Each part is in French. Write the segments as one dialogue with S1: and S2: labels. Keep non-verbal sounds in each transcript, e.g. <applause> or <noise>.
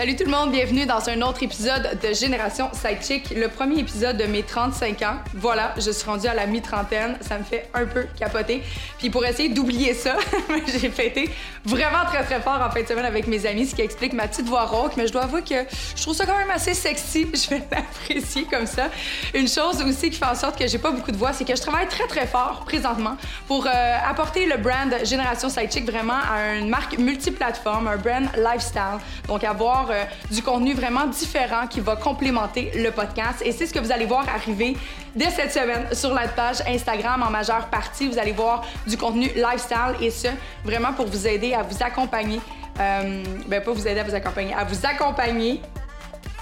S1: Salut tout le monde, bienvenue dans un autre épisode de Génération Sidechick, le premier épisode de mes 35 ans. Voilà, je suis rendue à la mi-trentaine, ça me fait un peu capoter. Puis pour essayer d'oublier ça, <laughs> j'ai fêté vraiment très très fort en fin de semaine avec mes amis, ce qui explique ma petite voix rauque, mais je dois avouer que je trouve ça quand même assez sexy, <laughs> je vais l'apprécier comme ça. Une chose aussi qui fait en sorte que j'ai pas beaucoup de voix, c'est que je travaille très très fort présentement pour euh, apporter le brand Génération Sidechick vraiment à une marque multiplateforme, un brand lifestyle. Donc avoir euh, du contenu vraiment différent qui va complémenter le podcast. Et c'est ce que vous allez voir arriver dès cette semaine sur la page Instagram en majeure partie. Vous allez voir du contenu lifestyle et ce, vraiment pour vous aider à vous accompagner. Euh, ben pas vous aider à vous accompagner, à vous accompagner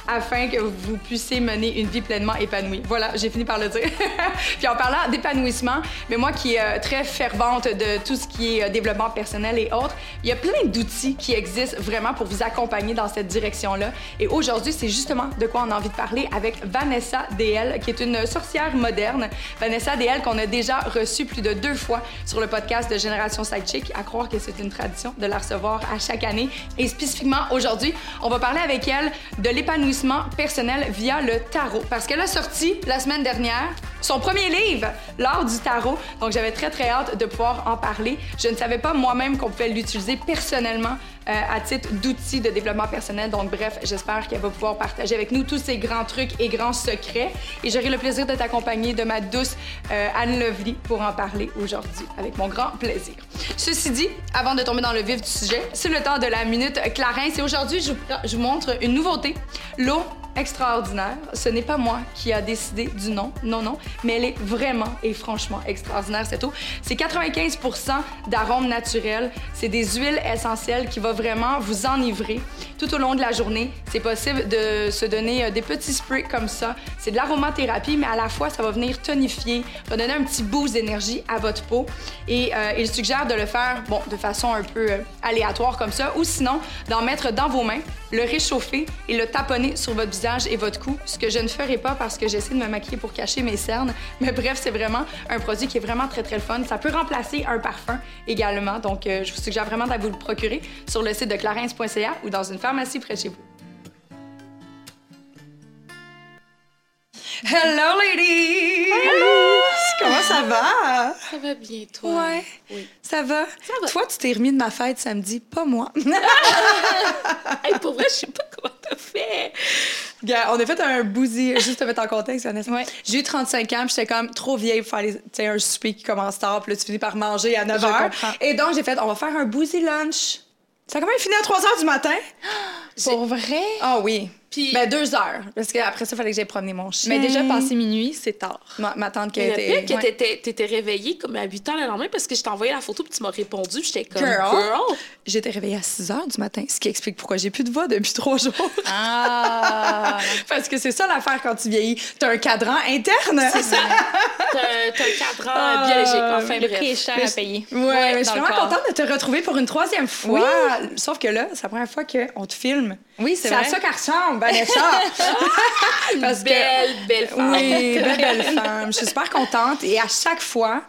S1: afin que vous puissiez mener une vie pleinement épanouie. Voilà, j'ai fini par le dire. <laughs> Puis en parlant d'épanouissement, mais moi qui est euh, très fervente de tout ce qui est euh, développement personnel et autres, il y a plein d'outils qui existent vraiment pour vous accompagner dans cette direction-là. Et aujourd'hui, c'est justement de quoi on a envie de parler avec Vanessa DL, qui est une sorcière moderne. Vanessa DL qu'on a déjà reçue plus de deux fois sur le podcast de Génération Sidechick, à croire que c'est une tradition de la recevoir à chaque année. Et spécifiquement aujourd'hui, on va parler avec elle de l'épanouissement personnel via le tarot. Parce qu'elle a sorti la semaine dernière son premier livre, L'art du tarot. Donc j'avais très très hâte de pouvoir en parler. Je ne savais pas moi-même qu'on pouvait l'utiliser personnellement à titre d'outil de développement personnel. Donc bref, j'espère qu'elle va pouvoir partager avec nous tous ces grands trucs et grands secrets. Et j'aurai le plaisir de t'accompagner de ma douce euh, Anne Lovely pour en parler aujourd'hui avec mon grand plaisir. Ceci dit, avant de tomber dans le vif du sujet, c'est le temps de la minute Clarence et aujourd'hui je vous montre une nouveauté, l'eau extraordinaire. Ce n'est pas moi qui a décidé du nom, non, non, mais elle est vraiment et franchement extraordinaire, cette eau. C'est 95 d'arômes naturels. C'est des huiles essentielles qui vont vraiment vous enivrer tout au long de la journée. C'est possible de se donner euh, des petits sprays comme ça. C'est de l'aromathérapie, mais à la fois, ça va venir tonifier, va donner un petit boost d'énergie à votre peau. Et euh, il suggère de le faire, bon, de façon un peu euh, aléatoire comme ça, ou sinon d'en mettre dans vos mains, le réchauffer et le taponner sur votre visage et votre cou, ce que je ne ferai pas parce que j'essaie de me maquiller pour cacher mes cernes. <laughs> Mais bref, c'est vraiment un produit qui est vraiment très, très fun. Ça peut remplacer un parfum également. Donc, je vous suggère vraiment d'aller vous le procurer sur le site de clarence.ca ou dans une pharmacie près de chez vous. Hello, ladies!
S2: Hello! Comment ça va?
S3: Ça va bien, toi?
S2: Ouais. Oui. Ça va? Ça va. Toi, tu t'es remis de ma fête samedi, pas moi. <laughs>
S3: hey, pour vrai, je sais pas comment t'as fait.
S2: Gars, on a fait un bousi, juste te mettre en contexte, Vanessa. Ouais. J'ai eu 35 ans, puis j'étais comme trop vieille pour faire un souper qui commence tard, puis là, tu finis par manger à 9 h. Et donc, j'ai fait, on va faire un bousi lunch. Ça a quand même fini à 3 h du matin. <gasps>
S3: Pour vrai?
S2: Ah oui. Puis... Ben, deux heures. Parce qu'après ça, il fallait que j'aille promener mon chien.
S3: Mais déjà, passé minuit, c'est tard.
S2: Ma, ma tante qui
S3: a
S2: été...
S3: que ouais. t'étais réveillée comme à 8 heures le lendemain parce que je t'ai envoyé la photo puis tu m'as répondu. J'étais comme...
S2: Girl! Girl. J'étais réveillée à 6 heures du matin, ce qui explique pourquoi j'ai plus de voix depuis trois jours.
S3: Ah! <laughs>
S2: parce que c'est ça l'affaire quand tu vieillis. T'as un cadran interne.
S3: C'est ça. T'as un cadran ah, biologique. Enfin,
S1: le prix est cher à payer.
S2: Ouais, ouais je suis vraiment contente de te retrouver pour une troisième fois. Oui. Sauf que là, c'est la première fois qu'on te filme.
S1: Oui, c'est vrai.
S2: C'est à ça qu'elle ressemble, Vanessa. <laughs>
S3: Parce belle, que, belle femme.
S2: Oui, belle, belle femme. Je suis super contente. Et à chaque fois,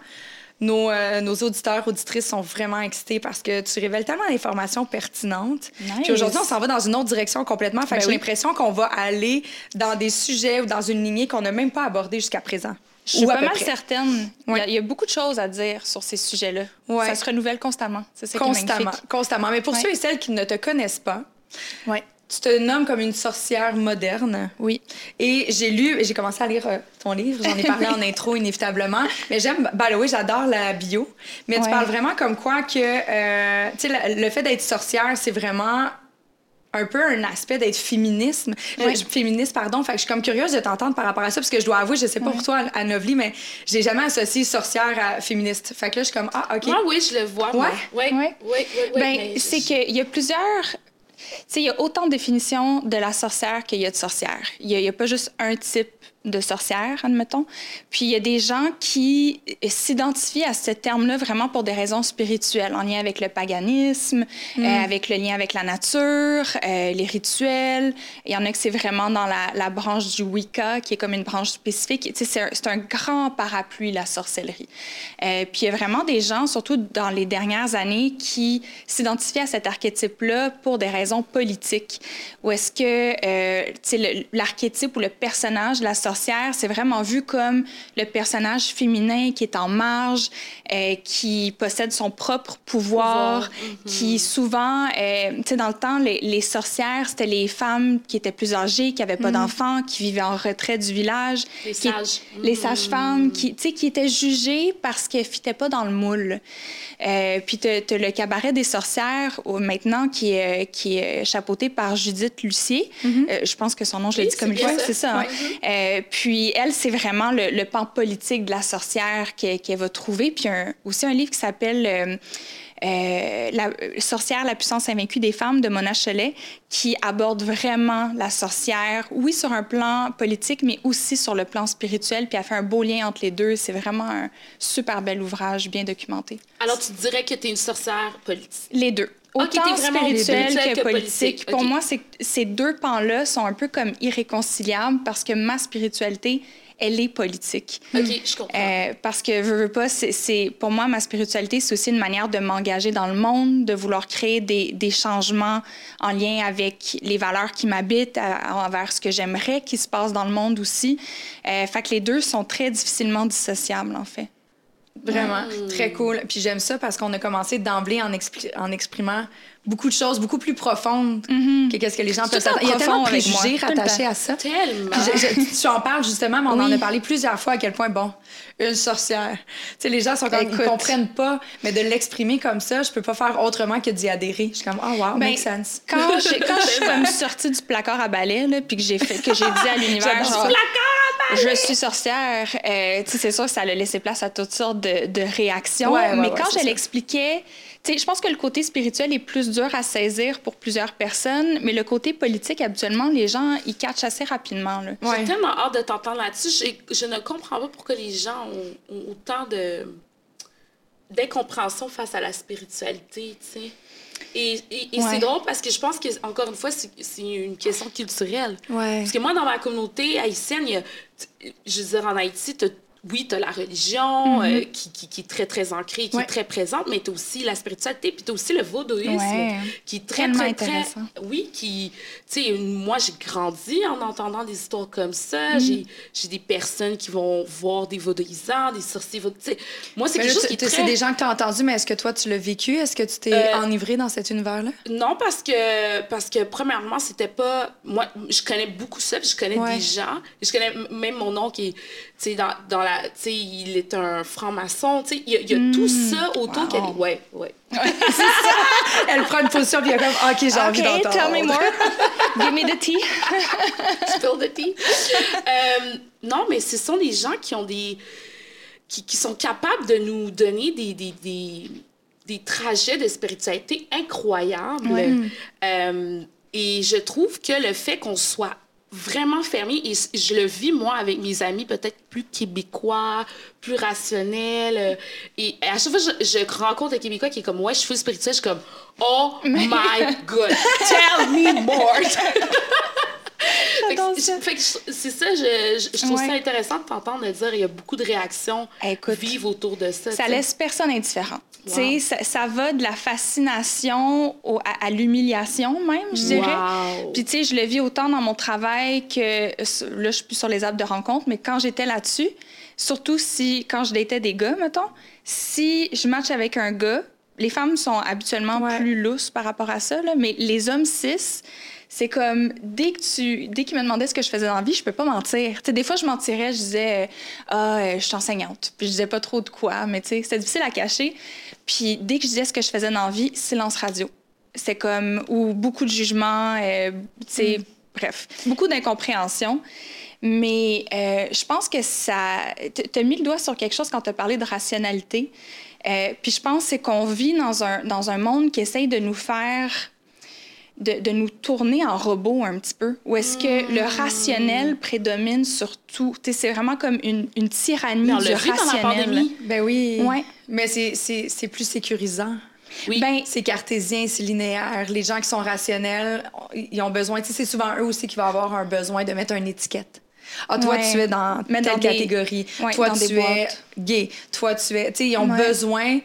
S2: nos, euh, nos auditeurs, auditrices sont vraiment excités parce que tu révèles tellement d'informations pertinentes.
S1: Nice.
S2: Puis aujourd'hui, on s'en va dans une autre direction complètement. Fait
S1: Ben
S2: que j'ai
S1: oui.
S2: l'impression qu'on va aller dans des sujets ou dans une lignée qu'on n'a même pas abordée jusqu'à présent.
S1: Je suis pas mal
S2: près.
S1: certaine. Il, y a, il y a beaucoup de choses à dire sur ces sujets-là. Ça se renouvelle constamment. C'est ça qui est
S2: Constamment, constamment. Mais pour ceux et celles qui ne te connaissent pas,
S1: Ouais.
S2: Tu te nommes comme une sorcière moderne.
S1: Oui.
S2: Et j'ai lu, j'ai commencé à lire euh, ton livre, j'en ai parlé <laughs> en intro inévitablement, mais j'aime, the way, j'adore la bio, mais tu parles vraiment comme quoi que, euh, tu sais, le fait d'être sorcière, c'est vraiment un peu un aspect d'être féminisme,
S1: Ouais.
S2: Je- féministe, pardon, fait que je suis comme curieuse de t'entendre par rapport à ça, parce que je dois avouer, je sais pas
S1: Ouais.
S2: pour toi, à Novely, mais j'ai jamais associé sorcière à féministe. Fait que là, je suis comme, ah, OK.
S3: Ah oui, je le vois. moi.
S2: Ouais?
S3: Oui,
S1: Ouais.
S3: oui, oui, oui,
S1: Ben, c'est
S3: je-
S1: qu'il y a plusieurs. Sais, il y a autant de définitions de la sorcière qu'il y a de sorcière. Il n'y a, a pas juste un type
S2: de sorcière, admettons. Puis il y a des gens qui s'identifient à ce terme-là vraiment pour des raisons spirituelles, en lien avec le paganisme, euh, mm. avec le lien avec la nature, euh, les rituels. Il y en a que c'est vraiment dans la, la, branche du Wicca, qui est comme une branche spécifique. C'est un, un, grand parapluie, la sorcellerie. Euh, puis il y a vraiment des gens, surtout dans les dernières années, qui s'identifient à cet archétype-là pour des raisons politiques. Ou est-ce que l'archétype ou le personnage de la sorcellerie c'est vraiment vu comme le personnage féminin qui est en marge, euh, qui possède son propre pouvoir, mm-hmm. qui souvent, euh, tu sais, dans le temps, les, sorcières, c'était les femmes qui étaient plus âgées, qui n'avaient pas mm-hmm. d'enfants, qui vivaient en retrait du village.
S3: Les sages.
S2: Les sages-femmes, qui, tu sais, qui étaient jugées parce qu'elles ne fitaient pas dans le moule. Euh, puis tu as, le cabaret des sorcières maintenant qui est, qui est chapeauté par Judith Lucier. Je pense que son nom, je l'ai dit comme il faut, c'est ça. Hein? Puis elle, c'est vraiment le, pan politique de la sorcière qu'elle va trouver. Puis un, aussi un livre qui s'appelle euh, euh, La sorcière, la puissance invaincue des femmes de Mona Cholet, qui aborde vraiment la sorcière, oui, sur un plan politique, mais aussi sur le plan spirituel. Puis elle fait un beau lien entre les deux. C'est vraiment un super bel ouvrage, bien documenté.
S3: Alors, tu dirais que tu es une sorcière politique?
S2: Les deux. Autant spirituel que, politique. Pour moi, ces deux pans-là sont un peu comme irréconciliables parce que ma spiritualité, elle est politique.
S3: OK, je comprends. Euh,
S2: parce que, je veux pas, c'est, pour moi, ma spiritualité, c'est aussi une manière de m'engager dans le monde, de vouloir créer des, des changements en lien avec les valeurs qui m'habitent, envers ce que j'aimerais qui se passe dans le monde aussi. Euh, fait que les deux sont très difficilement dissociables, en fait.
S1: Vraiment, très cool. Puis j'aime ça parce qu'on a commencé d'emblée en, en exprimant beaucoup de choses beaucoup plus profondes mm-hmm. que qu'est-ce que les gens peuvent s'attendre. Il y a tellement de préjugés rattachés à ça.
S3: Tellement.
S1: tu en parles justement, mais on en a parlé plusieurs fois à quel point, bon, une sorcière. Tu sais, les gens sont comme, ils comprennent pas, mais de l'exprimer comme ça, je peux pas faire autrement que d'y adhérer. Je suis comme, oh wow, ben, makes sense.
S2: Quand, quand je suis <laughs> comme sortie du placard à balai, là, puis que j'ai fait, que j'ai dit à <laughs> l'univers, genre, je suis sorcière, euh, tu sais, c'est sûr que ça a laissé place à toutes sortes de, de réactions. mais quand je l'expliquais, je pense que le côté spirituel est plus dur à saisir pour plusieurs personnes, mais le côté politique, habituellement, les gens, ils catchent assez rapidement.
S3: J'ai tellement hâte de t'entendre là-dessus. Je ne comprends pas pourquoi les gens ont, autant de d'incompréhension face à la spiritualité, tu sais. Et, et, c'est drôle parce que je pense que encore une fois, c'est une question culturelle. Parce que moi, dans ma communauté haïtienne, il y a, je veux dire, en Haïti, tu oui, tu as la religion euh, mhm. qui, qui, est très, très ancrée, qui est très présente, mais tu as aussi la spiritualité, puis tu as aussi le vaudouisme qui est très, très, très, Oui, qui. Tu sais, moi, j'ai grandi en entendant des histoires comme ça. Mhm. J'ai des personnes qui vont voir des vaudouisants, des sorciers sais, Moi, c'est quelque chose qui est très...
S1: C'est des gens que tu as entendus, mais est-ce que toi, tu l'as vécu? Est-ce que tu t'es euh, enivré dans cet univers-là?
S3: Non, parce que, parce que premièrement, c'était pas. Moi, je connais beaucoup ça, puis je connais des gens. Je connais même mon nom qui est, sais, dans, dans la il est un franc-maçon. Il y a, y a tout hmm. ça autour qu'elle est. Ouais, ouais. <laughs>
S1: Elle prend une position puis elle est comme, OK, j'ai envie d'entendre.
S2: tell me more. <laughs> Give me the tea. <laughs>
S3: Spill the tea. Euh, non, mais ce sont des gens qui ont des. qui, qui sont capables de nous donner des, des, des, des trajets de spiritualité incroyables. Euh, et je trouve que le fait qu'on soit vraiment fermé et je le vis moi avec mes amis peut-être plus québécois, plus rationnels et à chaque fois je, je rencontre un québécois qui est comme ouais, je suis spirituel, je suis comme oh my <laughs> god, tell me more. <laughs> <laughs> c'est ça, je, je trouve ça intéressant de t'entendre dire il y a beaucoup de réactions vives autour de ça.
S2: Ça laisse personne indifférent. Ça, ça va de la fascination à, l'humiliation même, je dirais. Puis tu sais, je le vis autant dans mon travail que là, je suis plus sur les apps de rencontre, mais quand j'étais là-dessus, surtout si quand je datais des gars, mettons, si je match avec un gars, les femmes sont habituellement plus lousses par rapport à ça, là, mais les hommes cis, c'est comme dès que tu dès qu'il me demandait ce que je faisais dans la vie, je peux pas mentir. des fois je mentirais, je disais ah euh, je suis enseignante, puis je disais pas trop de quoi, mais tu sais c'était difficile à cacher. Puis dès que je disais ce que je faisais dans la vie, silence radio. C'est comme ou beaucoup de jugements, euh, tu sais mm. bref, beaucoup d'incompréhension. Mais euh, je pense que ça. Tu as mis le doigt sur quelque chose quand tu as parlé de rationalité. puis je pense c'est qu'on vit dans un, dans un monde qui essaye de nous faire de, de, nous tourner en robot un petit peu? Ou est-ce que le rationnel prédomine sur tout? C'est vraiment comme une, une tyrannie du rationnel.
S1: Ben oui. Ouais. Mais c'est plus sécurisant. Oui. Ben, c'est cartésien, c'est linéaire. Les gens qui sont rationnels, ils ont besoin. C'est souvent eux aussi qui vont avoir un besoin de mettre une étiquette. Ah, toi, tu es dans telle catégorie. toi, tu es gay. Toi, tu es. Tu sais, ils ont besoin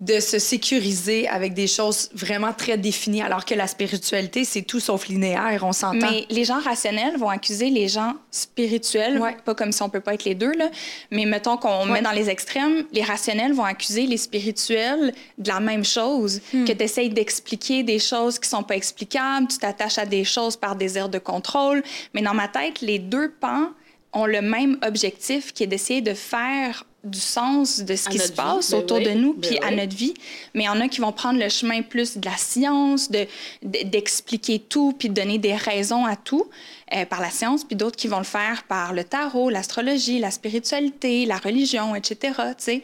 S1: de se sécuriser avec des choses vraiment très définies, alors que la spiritualité, c'est tout sauf linéaire, on s'entend.
S2: Mais les gens rationnels vont accuser les gens spirituels, pas comme si on peut pas être les deux, là, mais mettons qu'on met dans les extrêmes, les rationnels vont accuser les spirituels de la même chose, hmm. que tu essayes d'expliquer des choses qui sont pas explicables, tu t'attaches à des choses par désir de contrôle, mais dans ma tête, les deux pans ont le même objectif qui est d'essayer de faire du sens de ce qui se passe ben autour de nous, ben puis à notre vie. Mais il y en a qui vont prendre le chemin plus de la science, de, d'expliquer tout, puis de donner des raisons à tout. Euh, par la science, puis d'autres qui vont le faire par le tarot, l'astrologie, la spiritualité, la religion, etc. sais.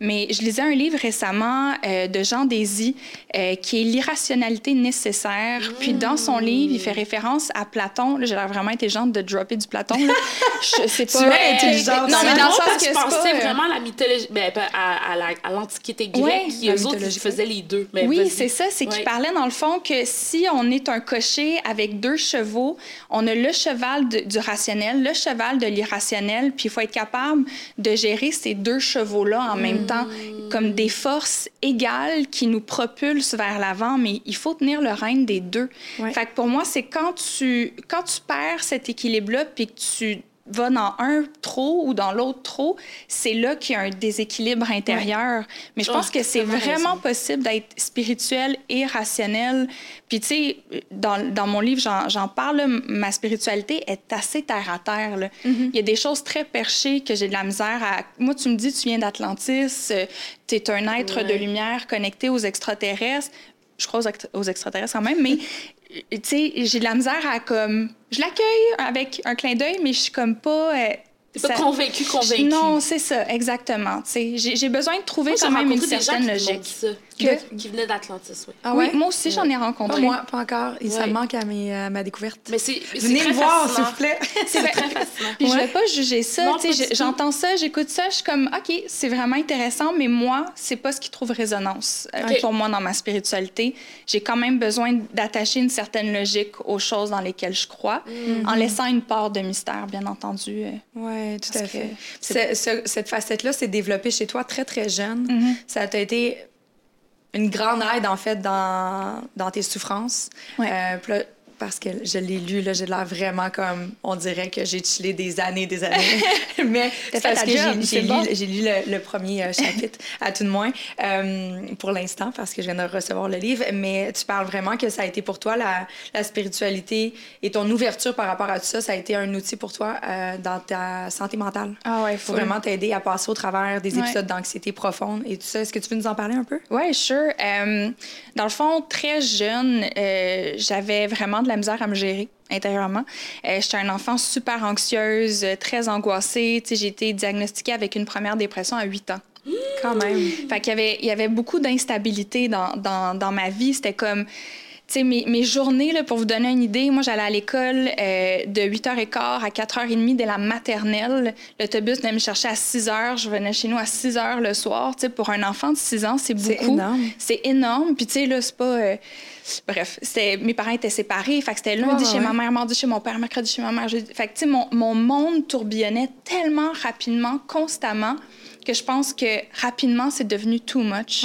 S2: Mais je lisais un livre récemment euh, de Jean Désy euh, qui est L'irrationalité nécessaire. Puis dans son livre, il fait référence à Platon. j'ai l'air vraiment intelligente de dropper du Platon. <laughs> Je sais pas.
S3: tu es intelligente. Non, mais dans le sens que je pensais vraiment à la mythologie, ben, à, à l'Antiquité grecque, ouais, qui eux autres faisaient les deux.
S2: Mais oui, c'est ça. C'est qu'il parlait dans le fond que si on est un cocher avec deux chevaux, on a le cheval du rationnel, le cheval de l'irrationnel, puis il faut être capable de gérer ces deux chevaux-là en même temps, comme des forces égales qui nous propulsent vers l'avant, mais il faut tenir le règne des deux. Fait que pour moi, c'est quand tu, quand tu perds cet équilibre-là, puis que tu va dans un trop ou dans l'autre trop, c'est là qu'il y a un déséquilibre intérieur. Mais je pense oh, que c'est vraiment possible d'être spirituel et rationnel. Puis, tu sais, dans, dans, mon livre, j'en parle, ma spiritualité est assez terre à terre. Là. Mm-hmm. Il y a des choses très perchées que j'ai de la misère à. Moi, tu me dis, tu viens d'Atlantis, euh, tu es un être de lumière connecté aux extraterrestres. Je crois aux, aux extraterrestres quand même, mais <laughs> tu sais, j'ai de la misère à comme. Je l'accueille avec un clin d'œil, mais je suis comme pas. Euh,
S3: T'es pas convaincu, convaincu.
S2: Non, c'est ça, exactement. J'ai besoin de trouver quand même une certaine logique.
S3: Qui venait d'Atlantis, oui.
S2: Ah ouais? Oui, moi aussi, j'en ai rencontré.
S1: moi, pas encore. Il ça manque à, mes, à ma découverte.
S3: Mais c'est
S1: Venez me voir, s'il vous plaît. <laughs>
S3: c'est très fascinant.
S2: Puis je vais pas juger ça. J'entends ça, j'écoute ça, je suis comme, OK, c'est vraiment intéressant, mais moi, c'est pas ce qui trouve résonance euh, pour moi dans ma spiritualité. J'ai quand même besoin d'attacher une certaine logique aux choses dans lesquelles je crois, en mhm. laissant une part de mystère, bien entendu. Euh,
S1: oui, tout à fait. cette facette-là s'est développée chez toi très, très jeune. Mhm. Ça t'a été une grande aide, en fait, dans, dans tes souffrances. Ouais. Euh, parce que je l'ai lu, là, j'ai l'air vraiment comme, on dirait que j'ai chillé des années, des années. <laughs> Mais c'est parce que j'ai lu, le, premier euh, chapitre, <laughs> à tout de moins, euh, pour l'instant, parce que je viens de recevoir le livre. Mais tu parles vraiment que ça a été pour toi, la, la spiritualité et ton ouverture par rapport à tout ça, ça a été un outil pour toi euh, dans ta santé mentale.
S2: Ah ouais,
S1: faut vraiment t'aider à passer au travers des épisodes d'anxiété profonde et tout ça. Est-ce que tu veux nous en parler un peu?
S2: Oui, sure. dans le fond, très jeune, j'avais vraiment la misère à me gérer intérieurement. Euh, j'étais un enfant super anxieuse, très angoissée. J'ai été diagnostiquée avec une première dépression à 8 ans.
S1: Quand même.
S2: Fait qu'il y avait, il y avait beaucoup d'instabilité dans, dans, dans ma vie. C'était comme sais, mes, mes, journées, là, pour vous donner une idée, moi, j'allais à l'école euh, de 8h15 à 4h30 dès la maternelle. L'autobus venait me chercher à 6h. Je venais chez nous à 6h le soir. Tu sais, pour un enfant de 6 ans, c'est beaucoup. C'est énorme. C'est énorme. Puis, tu sais, là, c'est pas... Euh, bref, mes parents étaient séparés. Fait que c'était lundi chez ma mère, mardi chez mon père, mercredi chez ma mère. Fait que, tu sais, mon, mon monde tourbillonnait tellement rapidement, constamment que je pense que rapidement, c'est devenu too much.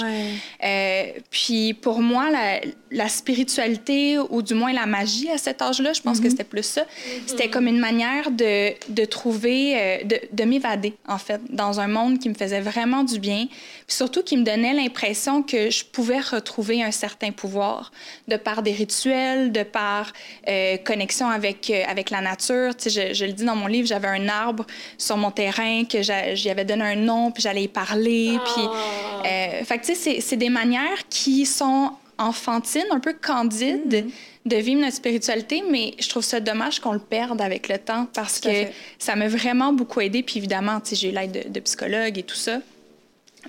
S2: Euh, puis pour moi, la, la, spiritualité, ou du moins la magie à cet âge-là, je pense que mhm. c'était plus ça. C'était comme une manière de, de trouver, euh, de, de m'évader, en fait, dans un monde qui me faisait vraiment du bien. Puis surtout qui me donnait l'impression que je pouvais retrouver un certain pouvoir de par des rituels, de par euh, connexion avec, avec la nature. Tu sais, je, je le dis dans mon livre, j'avais un arbre sur mon terrain que j'y avais donné un nom puis j'allais y parler. Puis, ah. euh, fait tu sais, c'est des manières qui sont enfantines, un peu candides. Mm-hmm. de vivre notre spiritualité, mais je trouve ça dommage qu'on le perde avec le temps parce que ça m'a vraiment beaucoup aidé. Puis évidemment, j'ai eu l'aide de, de psychologues et tout ça.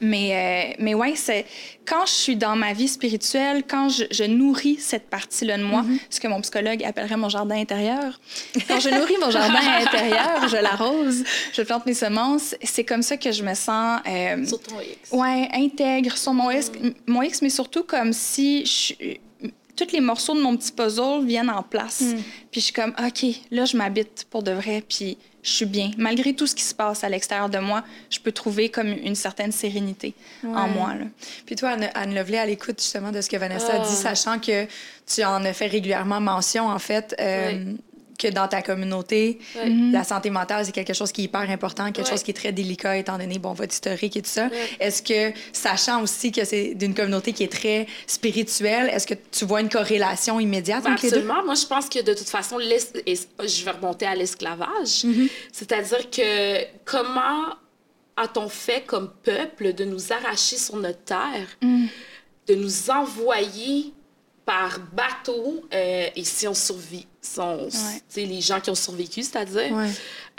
S2: Mais, euh, mais ouais, c'est quand je suis dans ma vie spirituelle, quand je, je nourris cette partie-là de moi, mm-hmm. ce que mon psychologue appellerait mon jardin intérieur, quand je nourris mon jardin <laughs> intérieur, je l'arrose, je plante mes semences, c'est comme ça que je me sens.
S3: Euh, sur ton X.
S2: Ouais, intègre sur mon X, mm. mon X, mais surtout comme si je, tous les morceaux de mon petit puzzle viennent en place. Mm. Puis je suis comme, OK, là, je m'habite pour de vrai. Puis je suis bien. Malgré tout ce qui se passe à l'extérieur de moi, je peux trouver comme une certaine sérénité en moi. Là.
S1: Puis toi, Anne, Lovely, à l'écoute justement de ce que Vanessa a dit, ah. sachant que tu en as fait régulièrement mention, en fait, euh, que dans ta communauté, la santé mentale, c'est quelque chose qui est hyper important, quelque chose qui est très délicat étant donné bon, votre historique et tout ça. Est-ce que, sachant aussi que c'est d'une communauté qui est très spirituelle, est-ce que tu vois une corrélation immédiate entre
S3: Absolument. Moi, je pense que de toute façon, je vais remonter à l'esclavage. Mhm. C'est-à-dire que comment a-t-on fait comme peuple de nous arracher sur notre terre, mhm. de nous envoyer par bateau, euh, et si on survit, sont les gens qui ont survécu, c'est-à-dire,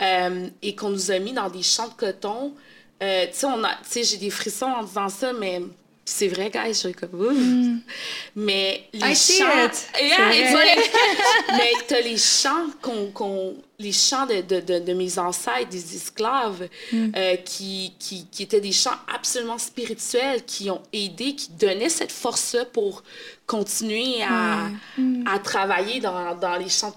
S3: euh, et qu'on nous a mis dans des champs de coton. Euh, tu sais, j'ai des frissons en disant ça, mais c'est vrai, guys, je suis comme mm. Mais les chants. <laughs> mais t'as les chants qu'on. Les chants de, de, de, mes ancêtres, des esclaves, mm. euh, qui, qui, qui, étaient des chants absolument spirituels, qui ont aidé, qui donnaient cette force-là pour continuer à, mm. à travailler dans, dans, les champs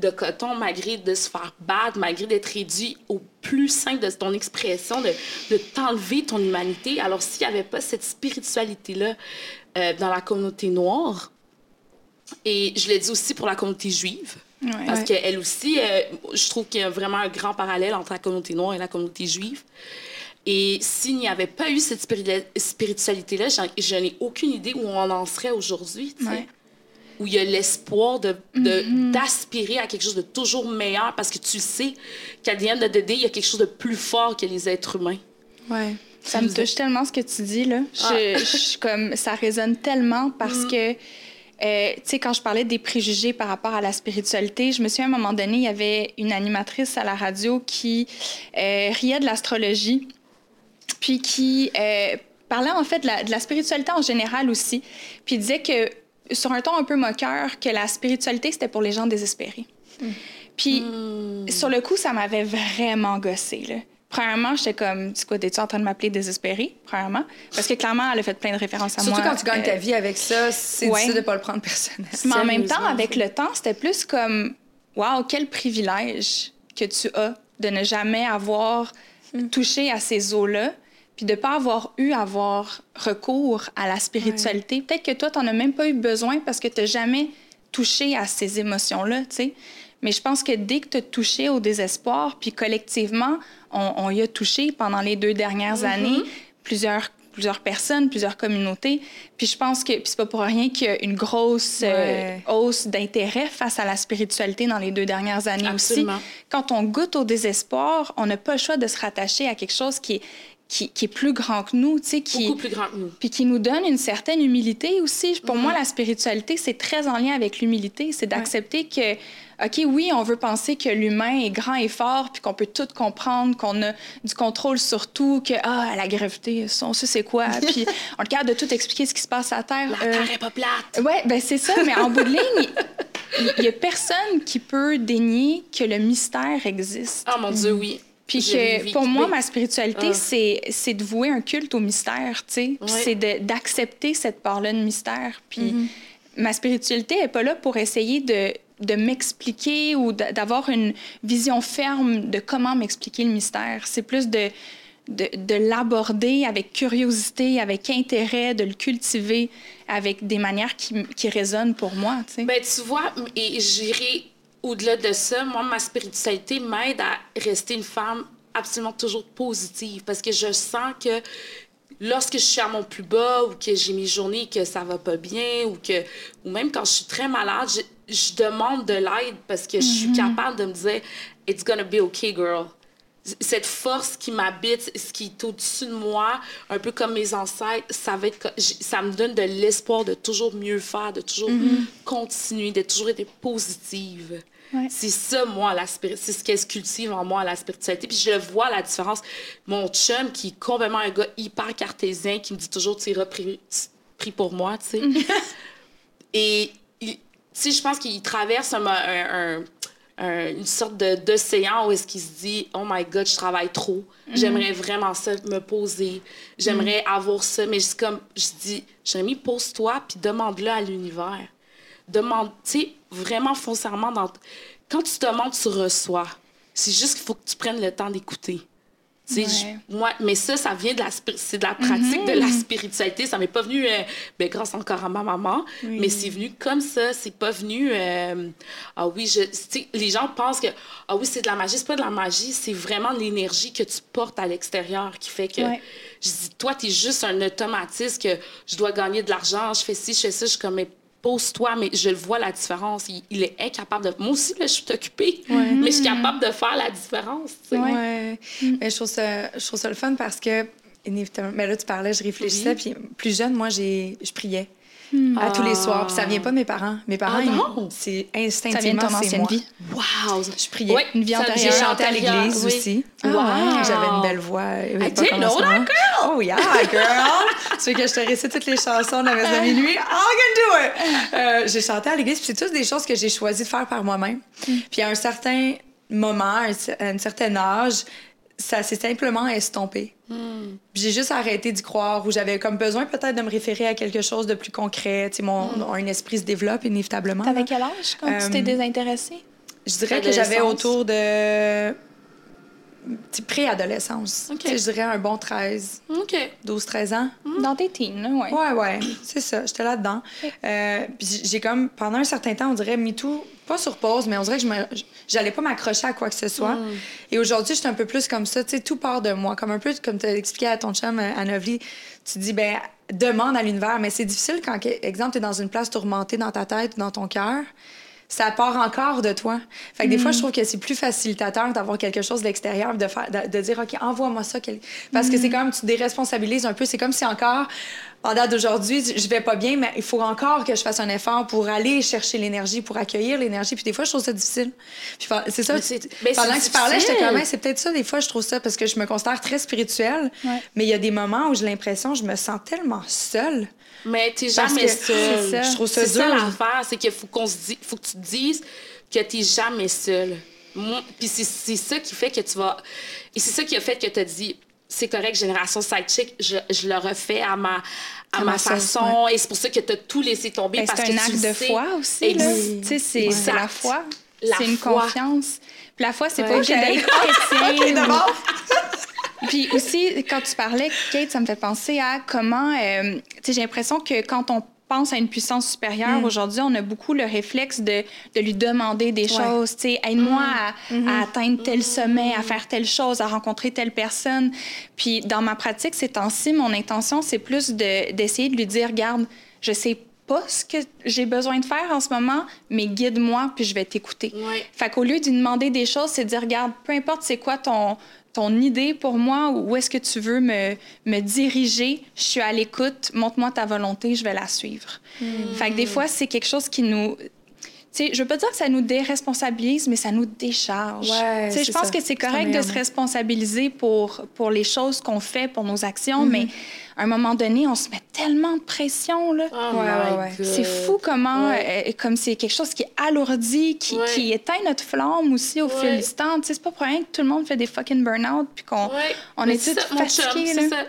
S3: de, coton, malgré de se faire battre, malgré d'être réduit au plus simple de ton expression, de, de t'enlever ton humanité. Alors, s'il n'y avait pas cette spiritualité-là euh, dans la communauté noire, et je l'ai dit aussi pour la communauté juive, parce qu'elle aussi, euh, je trouve qu'il y a vraiment un grand parallèle entre la communauté noire et la communauté juive. Et s'il n'y avait pas eu cette spiritualité-là, je n'ai aucune idée où on en serait aujourd'hui où il y a l'espoir de, mm-hmm. d'aspirer à quelque chose de toujours meilleur parce que tu sais qu'à the end of il y a quelque chose de plus fort que les êtres humains.
S2: Ouais. Ça me touche tellement ce que tu dis, là. Je, comme, ça résonne tellement parce mm-hmm. que, euh, tu sais, quand je parlais des préjugés par rapport à la spiritualité, je me suis à un moment donné, il y avait une animatrice à la radio qui euh, riait de l'astrologie, puis qui euh, parlait en fait de la, de la, spiritualité en général aussi, puis disait que sur un ton un peu moqueur que la spiritualité, c'était pour les gens désespérés. Hmm. Puis, hmm. sur le coup, ça m'avait vraiment gossé. Premièrement, j'étais comme, tu quoi, es-tu en train de m'appeler désespérée, premièrement? Parce que clairement, elle a fait plein de références à
S1: moi.
S2: Surtout
S1: quand tu gagnes ta euh, vie avec ça, c'est difficile de ne pas le prendre personnel.
S2: Mais en même temps, avec le temps, c'était plus comme, waouh, quel privilège que tu as de ne jamais avoir hmm. touché à ces eaux-là puis de ne pas avoir eu à avoir recours à la spiritualité. Peut-être que toi, tu n'en as même pas eu besoin parce que tu n'as jamais touché à ces émotions-là, tu sais. Mais je pense que dès que tu as touché au désespoir, puis collectivement, on, y a touché pendant les deux dernières mm-hmm. années, plusieurs plusieurs personnes, plusieurs communautés. Puis je pense que c'est pas pour rien qu'il y a une grosse euh, hausse d'intérêt face à la spiritualité dans les deux dernières années Absolument. aussi. Quand on goûte au désespoir, on n'a pas le choix de se rattacher à quelque chose qui est qui, est plus grand que nous, tu sais, qui
S3: beaucoup plus grand que nous.
S2: Puis qui nous donne une certaine humilité aussi. Pour moi, mhm. la spiritualité, c'est très en lien avec l'humilité, c'est d'accepter que OK, oui, on veut penser que l'humain est grand et fort, puis qu'on peut tout comprendre, qu'on a du contrôle sur tout, que ah, la gravité, on sait c'est quoi, <laughs> puis on capable de tout expliquer ce qui se passe à la Terre.
S3: La Terre est pas plate.
S2: Ouais, ben c'est ça, mais en bout de ligne, <laughs> il y, a personne qui peut dénier que le mystère existe.
S3: Oh mon Dieu, oui.
S2: Puis que pour moi, ma spiritualité, ah. c'est de vouer un culte au mystère, tu sais. Puis c'est d'accepter cette part-là de mystère. Puis mm-hmm. ma spiritualité n'est pas là pour essayer de, de m'expliquer ou d'avoir une vision ferme de comment m'expliquer le mystère. C'est plus de, de, de l'aborder avec curiosité, avec intérêt, de le cultiver avec des manières qui, qui résonnent pour moi, tu sais.
S3: Ben, tu vois, et j'irai au-delà de ça, moi, ma spiritualité m'aide à rester une femme absolument toujours positive parce que je sens que lorsque je suis à mon plus bas ou que j'ai mes journées que ça va pas bien ou que ou même quand je suis très malade, je, demande de l'aide parce que je suis mm-hmm. capable de me dire it's gonna be okay girl. Cette force qui m'habite, ce qui est au-dessus de moi, un peu comme mes ancêtres, ça va être ça me donne de l'espoir de toujours mieux faire, de toujours mm-hmm. continuer, de toujours être positive. C'est ça, moi, la c'est ce qu'elle cultive en moi, la spiritualité. Puis je vois la différence. Mon chum, qui est complètement un gars hyper cartésien, qui me dit toujours, tu iras pris, pour moi, tu sais. <laughs> Et, tu sais, je pense qu'il traverse un, une sorte d'océan où est-ce qu'il se dit oh my god je travaille trop. Mhm. j'aimerais vraiment ça me poser. J'aimerais mhm. avoir ça. Mais je comme je dis Jérémy pose-toi puis demande-le à l'univers. Demande tu sais vraiment foncièrement dans quand tu demandes tu reçois. C'est juste qu'il faut que tu prennes le temps d'écouter moi, mais ça, ça vient de la, c'est de la pratique de la mhm. spiritualité. Ça m'est pas venu euh, ben, grâce encore à ma maman, mais c'est venu comme ça. C'est pas venu. Euh, ah oui, je, les gens pensent que ah oui, c'est de la magie. C'est pas de la magie, c'est vraiment l'énergie que tu portes à l'extérieur qui fait que. Je dis, toi, tu es juste un automatisme que je dois gagner de l'argent, je fais ci, je fais ça. Je suis comme, pose-toi, mais je le vois la différence. Il, est incapable de. Moi aussi, là, je suis occupée, mais je suis capable de faire la différence.
S1: Oui. Ouais. Mais je, trouve ça, je trouve ça le fun parce que, inévitablement, mais là, tu parlais, je réfléchissais, puis plus jeune, moi, j'ai, je priais. À tous les soirs. Puis ça vient pas de mes parents. Mes parents, ah, c'est instinctivement, c'est moi. Vie.
S3: Wow!
S1: Je priais. Oui, une vie antérieure. J'ai chanté à l'église aussi.
S3: Ah, wow!
S1: J'avais une belle voix.
S3: I didn't know that, girl!
S1: Oh yeah, girl! <laughs> tu veux que je te récite toutes les chansons de la messe de minuit? I can do it! Euh, j'ai chanté à l'église. Puis c'est toutes des choses que j'ai choisi de faire par moi-même. Mm. Puis à un certain moment, à un certain âge, ça s'est simplement estompé. Hmm. J'ai juste arrêté d'y croire, ou j'avais comme besoin peut-être de me référer à quelque chose de plus concret. Tu sais, mon hmm. un esprit se développe inévitablement.
S2: T'avais quel âge quand tu t'es euh, désintéressée?
S1: Je dirais que j'avais autour de préadolescence. Okay. Je dirais un bon 13.
S3: OK.
S1: 12-13 ans.
S2: Hmm. Dans tes teens, là, ouais.
S1: Ouais, ouais. C'est ça. J'étais là-dedans. Euh, puis j'ai comme, pendant un certain temps, on dirait mis tout, pas sur pause, mais on dirait que je j'allais pas m'accrocher à quoi que ce soit. Hmm. Et aujourd'hui, j'étais un peu plus comme ça. Tu sais, tout part de moi. Comme un peu, comme tu as expliqué à ton chum, à Novli, tu dis, ben demande à l'univers. Mais c'est difficile quand, exemple, tu es dans une place tourmentée dans ta tête ou dans ton cœur ça part encore de toi. Fait que des fois, je mm. trouve que c'est plus facilitateur d'avoir quelque chose de l'extérieur, de, faire, de, dire, OK, envoie-moi ça. Parce que c'est mm. comme, tu déresponsabilises un peu. C'est comme si encore, en date d'aujourd'hui, je vais pas bien, mais il faut encore que je fasse un effort pour aller chercher l'énergie, pour accueillir l'énergie. Puis des fois, je trouve ça difficile. Puis c'est ça, pendant que tu parlais, j'étais comme, c'est peut-être ça, des fois, je trouve ça, parce que je me considère très spirituelle. Mais il y a des moments où j'ai l'impression, je me sens tellement seule.
S3: Mais t'es jamais seule. Je trouve ça C'est ça l'affaire, c'est qu'il faut qu'on se dise, faut que tu te dises que t'es jamais seule. Puis c'est ça qui fait que tu vas. Et c'est ça qui a fait que tu as dit c'est correct, génération sidechick, je, je le refais à ma, à, ma, façon. Et c'est pour ça que tu as tout laissé tomber. Ben,
S2: parce
S3: c'est
S2: un acte de foi aussi. Tu sais, c'est la foi. C'est une confiance. Puis la foi, c'est pas obligé d'être <laughs> <laughs> Puis aussi, quand tu parlais, Kate, ça me fait penser à comment, euh, tu sais, j'ai l'impression que quand on pense à une puissance supérieure, mm. aujourd'hui, on a beaucoup le réflexe de, de lui demander des choses. Tu sais, aide-moi mm. à, mm-hmm. atteindre tel sommet, à faire telle chose, à rencontrer telle personne. Puis dans ma pratique ces temps-ci, mon intention, c'est plus d'essayer de, lui dire, regarde, je sais pas ce que j'ai besoin de faire en ce moment, mais guide-moi, puis je vais t'écouter. Fait qu'au lieu de demander des choses, c'est de dire, regarde, peu importe c'est quoi ton, ton idée pour moi, où est-ce que tu veux me, me diriger, je suis à l'écoute, montre-moi ta volonté, je vais la suivre. Hmm. Fait que des fois, c'est quelque chose qui nous... Tu sais, je veux pas dire que ça nous déresponsabilise, mais ça nous décharge. Ouais, je pense que c'est correct de se responsabiliser pour, pour les choses qu'on fait, pour nos actions, mais à un moment donné, on se met tellement de pression. Là.
S3: Oh
S2: c'est fou comment, euh, comme c'est quelque chose qui alourdit, qui, qui, éteint notre flamme aussi au fil du temps. Tu sais, c'est pas pour rien que tout le monde fait des fucking burn-out puis qu'on on est tous fatigués.
S3: C'est ça,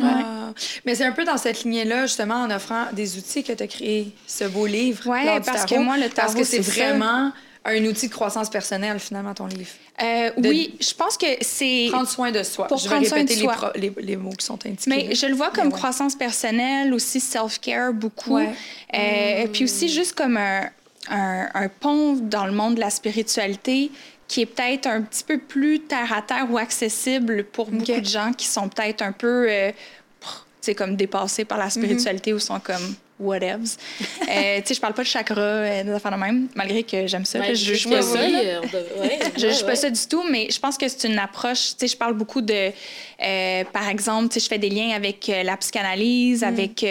S1: ah. Mais c'est un peu dans cette lignée-là, justement, en offrant des outils que tu as créé ce beau livre.
S2: Oui, parce que moi, le tarot,
S1: Parce que c'est vraiment un outil de croissance personnelle, finalement, ton livre.
S2: Euh, Oui, je pense que c'est...
S1: Prendre soin de soi.
S2: Pour je vais répéter
S1: les, les, mots qui sont indiqués.
S2: Mais je le vois comme croissance personnelle, aussi self-care, beaucoup. Euh, mmh. Puis aussi juste comme un, un, pont dans le monde de la spiritualité qui est peut-être un petit peu plus terre-à-terre ou accessible pour beaucoup de gens qui sont peut-être un peu... Euh, sais, comme dépassés par la spiritualité ou sont comme whatevs. euh, tu sais, je parle pas de chakra, euh, des affaires de même, malgré que j'aime ça. je juge pas ça. je juge pas ça du tout, mais je pense que c'est une approche. Tu sais, je parle beaucoup de, euh, par exemple, tu sais, je fais des liens avec euh, la psychanalyse, mm. avec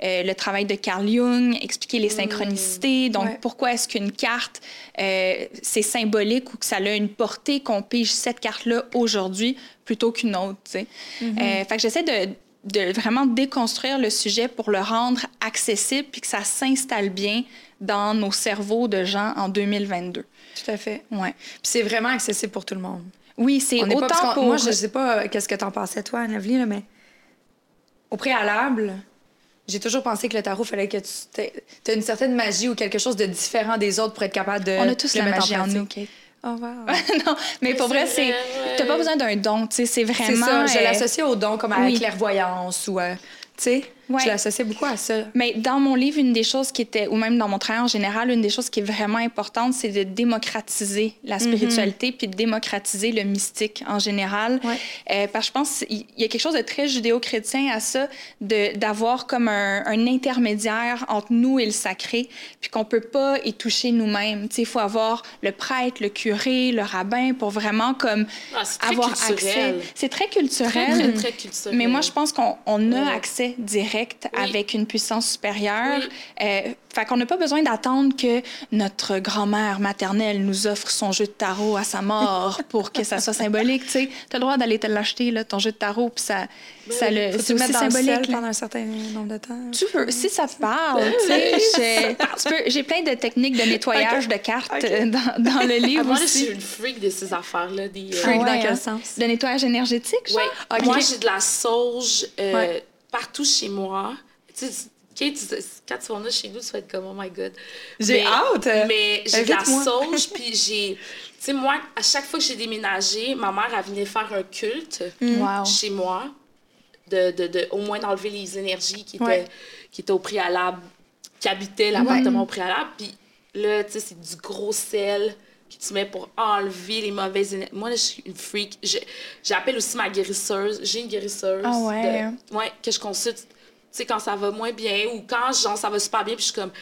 S2: le travail de Carl Jung, expliquer les mm. synchronicités. Donc, pourquoi est-ce qu'une carte, c'est symbolique ou que ça a une portée qu'on pige cette carte-là aujourd'hui plutôt qu'une autre, tu sais. Fait que j'essaie de de vraiment déconstruire le sujet pour le rendre accessible puis que ça s'installe bien dans nos cerveaux de gens en 2022.
S1: Tout à fait.
S2: Ouais.
S1: Puis c'est vraiment accessible pour tout le monde.
S2: Oui, c'est autant pour...
S1: Moi, je sais pas euh, qu'est-ce que t'en pensais, toi, Anne-Evely, mais au préalable, j'ai toujours pensé que le tarot, fallait que tu aies une certaine magie ou quelque chose de différent des autres pour être capable de
S2: On a tous la magie en, nous, Kate.
S1: Oh, wow. <laughs>
S2: non, mais pour vrai, c'est. T'as pas besoin d'un don, tu sais, c'est vraiment.
S1: C'est ça, je euh, l'associe au don comme à la clairvoyance ou. Euh, tu sais? Ouais. Je l'associais beaucoup à ça.
S2: Mais dans mon livre, une des choses qui était, ou même dans mon travail en général, une des choses qui est vraiment importante, c'est de démocratiser la mhm. spiritualité puis de démocratiser le mystique en général. Euh, parce que je pense qu'il y a quelque chose de très judéo-chrétien à ça, d'avoir comme un, un, intermédiaire entre nous et le sacré, puis qu'on peut pas y toucher nous-mêmes. Il faut avoir le prêtre, le curé, le rabbin pour vraiment comme
S3: ah, avoir accès.
S2: C'est très culturel.
S3: Très, très, culturel.
S2: Mais moi, je pense qu'on a accès direct avec une puissance supérieure. Euh, fait qu'on n'a pas besoin d'attendre que notre grand-mère maternelle nous offre son jeu de tarot à sa mort <laughs> pour que ça soit symbolique. Tu as le droit d'aller te l'acheter, ton jeu de tarot, puis ça,
S1: ça le, c'est aussi symbolique. pendant un certain nombre de temps.
S2: Tu peux, si ça te parle. <laughs> <laughs> j'ai plein de techniques de nettoyage de cartes dans, dans, le livre
S3: moi, je suis une freak de ces affaires-là. Des,
S1: freak dans quel hein? sens?
S2: De nettoyage énergétique,
S3: genre? Oui. Moi, j'ai de la sauge. Euh, partout chez moi. Tu sais, Kate, quand tu vas venir chez nous, tu vas être comme, oh my God.
S1: J'ai hâte!
S3: Mais j'ai de la sauge, puis j'ai. Tu sais, moi, à chaque fois que j'ai déménagé, ma mère, elle venait faire un culte
S2: mm.
S3: chez moi, de, de, de, au moins d'enlever les énergies qui étaient, qui étaient au préalable, qui habitaient l'appartement au préalable. Puis là, tu sais, c'est du gros sel que tu mets pour enlever les mauvaises énergies. Moi, je suis une freak. J'appelle aussi ma guérisseuse. J'ai une guérisseuse.
S2: Ah ouais?
S3: ouais, que je consulte, tu sais, quand ça va moins bien ou quand, genre, ça va super bien, puis je suis comme...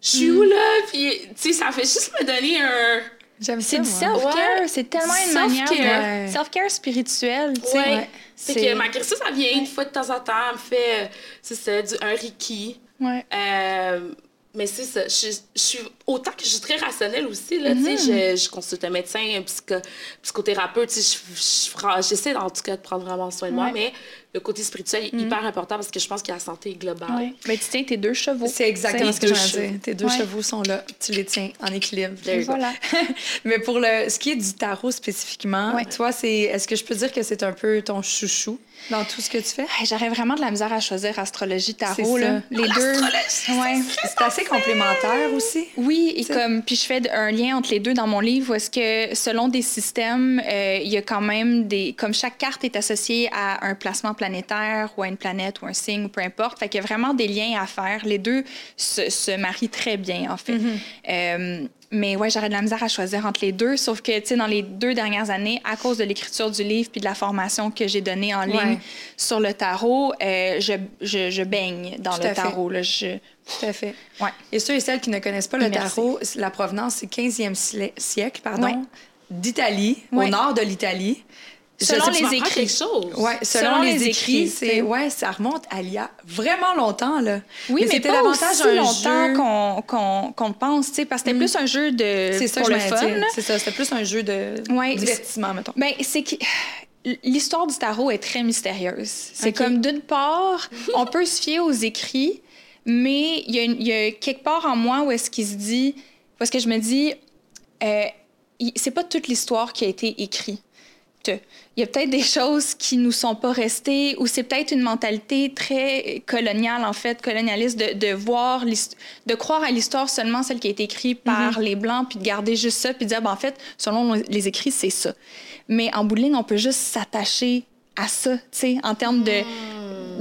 S3: Je suis où, là? Puis, tu sais, ça fait juste me donner un...
S2: J'aime C'est du self-care. C'est tellement une manière de... Self-care spirituel, tu sais. Ouais.
S3: C'est que ma guérisseuse, ça vient une fois de temps en temps. Elle me fait, c'est ça, du, un Reiki.
S2: Ouais.
S3: Euh, mais c'est ça. Je, suis autant que je suis très rationnelle aussi. Là, mm-hmm. je, je, consulte un médecin, un psycho, psychothérapeute. J'essaie en tout cas de prendre vraiment soin de moi, mais le côté spirituel est hyper important parce que je pense que la santé est globale.
S2: Mais tu tiens tes deux chevaux.
S1: C'est exactement ce que je dire. Tes deux chevaux sont là. Tu les tiens en équilibre.
S2: Voilà. <laughs>
S1: mais pour le, ce qui est du tarot spécifiquement, toi, est-ce que je peux dire que c'est un peu ton chouchou? Dans tout ce que tu fais?
S2: J'aurais vraiment de la misère à choisir astrologie, tarot. Là. Les deux.
S1: Ouais. C'est assez complémentaire aussi.
S2: Oui, et comme puis je fais un lien entre les deux dans mon livre où est-ce que selon des systèmes, euh, il y a quand même des comme chaque carte est associée à un placement planétaire ou à une planète ou un signe ou peu importe. Fait qu'il y a vraiment des liens à faire. Les deux se, se marient très bien en fait. Mm-hmm. Euh, mais ouais, j'aurais de la misère à choisir entre les deux. Sauf que, tu sais, dans les deux dernières années, à cause de l'écriture du livre puis de la formation que j'ai donnée en ligne sur le tarot, euh, je, je, je, baigne dans le tarot. Là. Je...
S1: Tout à fait.
S2: Ouais.
S1: Et ceux et celles qui ne connaissent pas le tarot, la provenance, c'est 15e siècle, pardon, d'Italie, au nord de l'Italie.
S3: Selon les écrits.
S1: Ouais, selon, les, écrits, c'est ouais, ça remonte à il y a vraiment longtemps là.
S2: Oui, mais, c'était davantage aussi un longtemps qu'on qu'on pense, tu sais, parce que c'était mm. plus un jeu de
S1: c'est ça
S2: pour
S1: le
S2: fun.
S1: C'est ça, c'était plus un jeu de
S2: ouais,
S1: divertissement mettons.
S2: Ben c'est que l'histoire du tarot est très mystérieuse. C'est comme d'une part, on peut se fier aux écrits, mais il y, y, a quelque part en moi où est-ce qu'il se dit, parce que je me dis, euh, c'est pas toute l'histoire qui a été écrite il y a peut-être des choses qui nous sont pas restées ou c'est peut-être une mentalité très coloniale en fait colonialiste de, de voir de croire à l'histoire seulement celle qui a été écrite par mm-hmm. les blancs puis de garder juste ça puis de dire ben, en fait selon les écrits c'est ça mais en bout de ligne on peut juste s'attacher à ça tu sais en termes de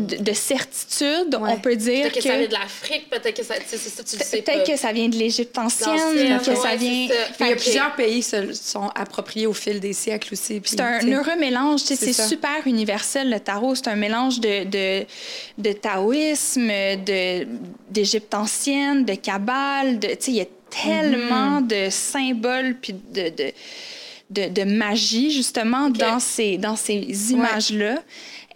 S2: de, certitude, on peut dire
S3: peut-être que, ça vient de l'Afrique, peut-être que ça, c'est ça, tu le sais
S2: Peut-être que ça vient de l'Égypte ancienne, que ça vient...
S1: Il y a plusieurs pays se sont appropriés au fil des siècles aussi.
S2: C'est un heureux mélange, c'est super universel, le tarot. C'est un mélange de, de, de taoïsme, d'Égypte ancienne, de Kabbale, de, il y a tellement mm-hmm. de symboles puis de, de de, de, magie, justement, dans ces, dans ces images-là.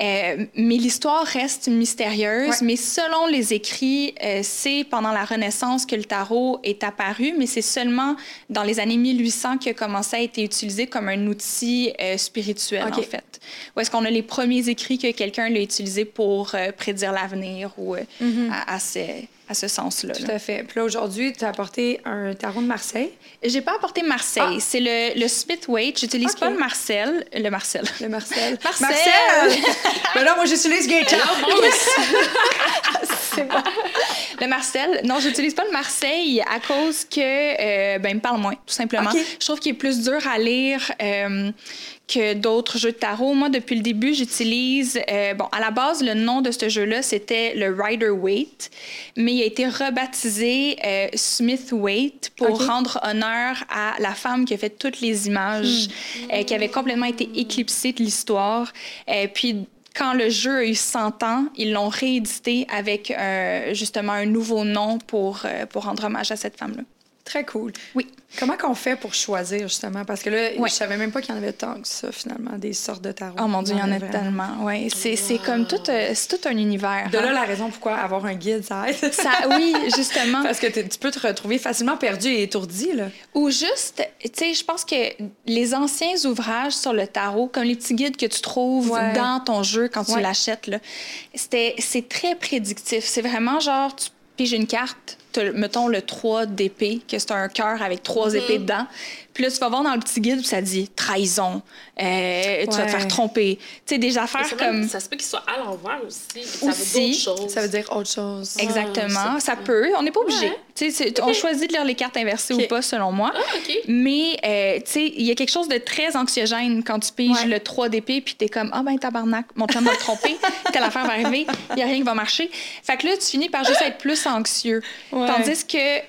S2: Euh, mais l'histoire reste mystérieuse. Mais selon les écrits, euh, c'est pendant la Renaissance que le tarot est apparu, mais c'est seulement dans les années 1800 qu'il a commencé à être utilisé comme un outil euh, spirituel, en fait. Ou est-ce qu'on a les premiers écrits que quelqu'un l'a utilisé pour prédire l'avenir ou mm-hmm. à, à, ces, à ce sens-là.
S1: Tout à fait. Puis là, aujourd'hui, tu as apporté un tarot de Marseille.
S2: J'ai pas apporté Marseille. Ah. C'est le, le Smith-Waite. J'utilise pas le Marcel. Le Marcel.
S1: Le Marcel. <laughs>
S2: Marcel! Marcel! <laughs>
S1: ben non, moi, j'utilise Gaëtan. <laughs>
S2: C'est bon. Le Marcel. Non, j'utilise pas le Marseille à cause que, euh, ben, il me parle moins, tout simplement. Je trouve qu'il est plus dur à lire. Euh, que d'autres jeux de tarot. Moi, depuis le début, j'utilise... Euh, bon, à la base, le nom de ce jeu-là, c'était le Rider Waite, mais il a été rebaptisé euh, Smith Waite pour rendre honneur à la femme qui a fait toutes les images, hmm. euh, qui avait complètement été éclipsée de l'histoire. puis quand le jeu a eu 100 ans, ils l'ont réédité avec justement un nouveau nom pour, pour rendre hommage à cette femme-là.
S1: Très cool.
S2: Oui.
S1: Comment qu'on fait pour choisir, justement? Parce que là, je savais même pas qu'il y en avait tant que ça, finalement, des sortes de tarot.
S2: Oh mon Dieu, il y en a tellement. Oui, c'est comme tout, euh, c'est tout un univers.
S1: De là, hein. la raison pourquoi avoir un guide, ça aide. <laughs>
S2: ça, oui, justement.
S1: Parce que tu peux te retrouver facilement perdu et étourdi, là.
S2: Ou juste, tu sais, je pense que les anciens ouvrages sur le tarot, comme les petits guides que tu trouves dans ton jeu quand tu l'achètes, là, c'est très prédictif. C'est vraiment genre, tu piges une carte, mettons le 3 d'épée, que c'est un cœur avec trois mm-hmm. épées dedans. Puis là, tu vas voir dans le petit guide, ça dit trahison, euh, tu vas te faire tromper. Tu sais, des affaires comme.
S3: ça se peut qu'il soit à l'envers aussi. Ça veut dire autre chose.
S1: Ça veut dire autre chose.
S2: Exactement. ça, peut. On n'est pas obligé. Tu sais, on choisit de lire les cartes inversées ou pas, selon moi.
S3: Ah,
S2: Mais, euh, tu sais, il y a quelque chose de très anxiogène quand tu piges le 3 d'épée, puis t'es comme, ah ben tabarnak, mon chum va tromper, <laughs> telle affaire va arriver, il n'y a rien qui va marcher. Fait que là, tu finis par juste être plus anxieux. Tandis que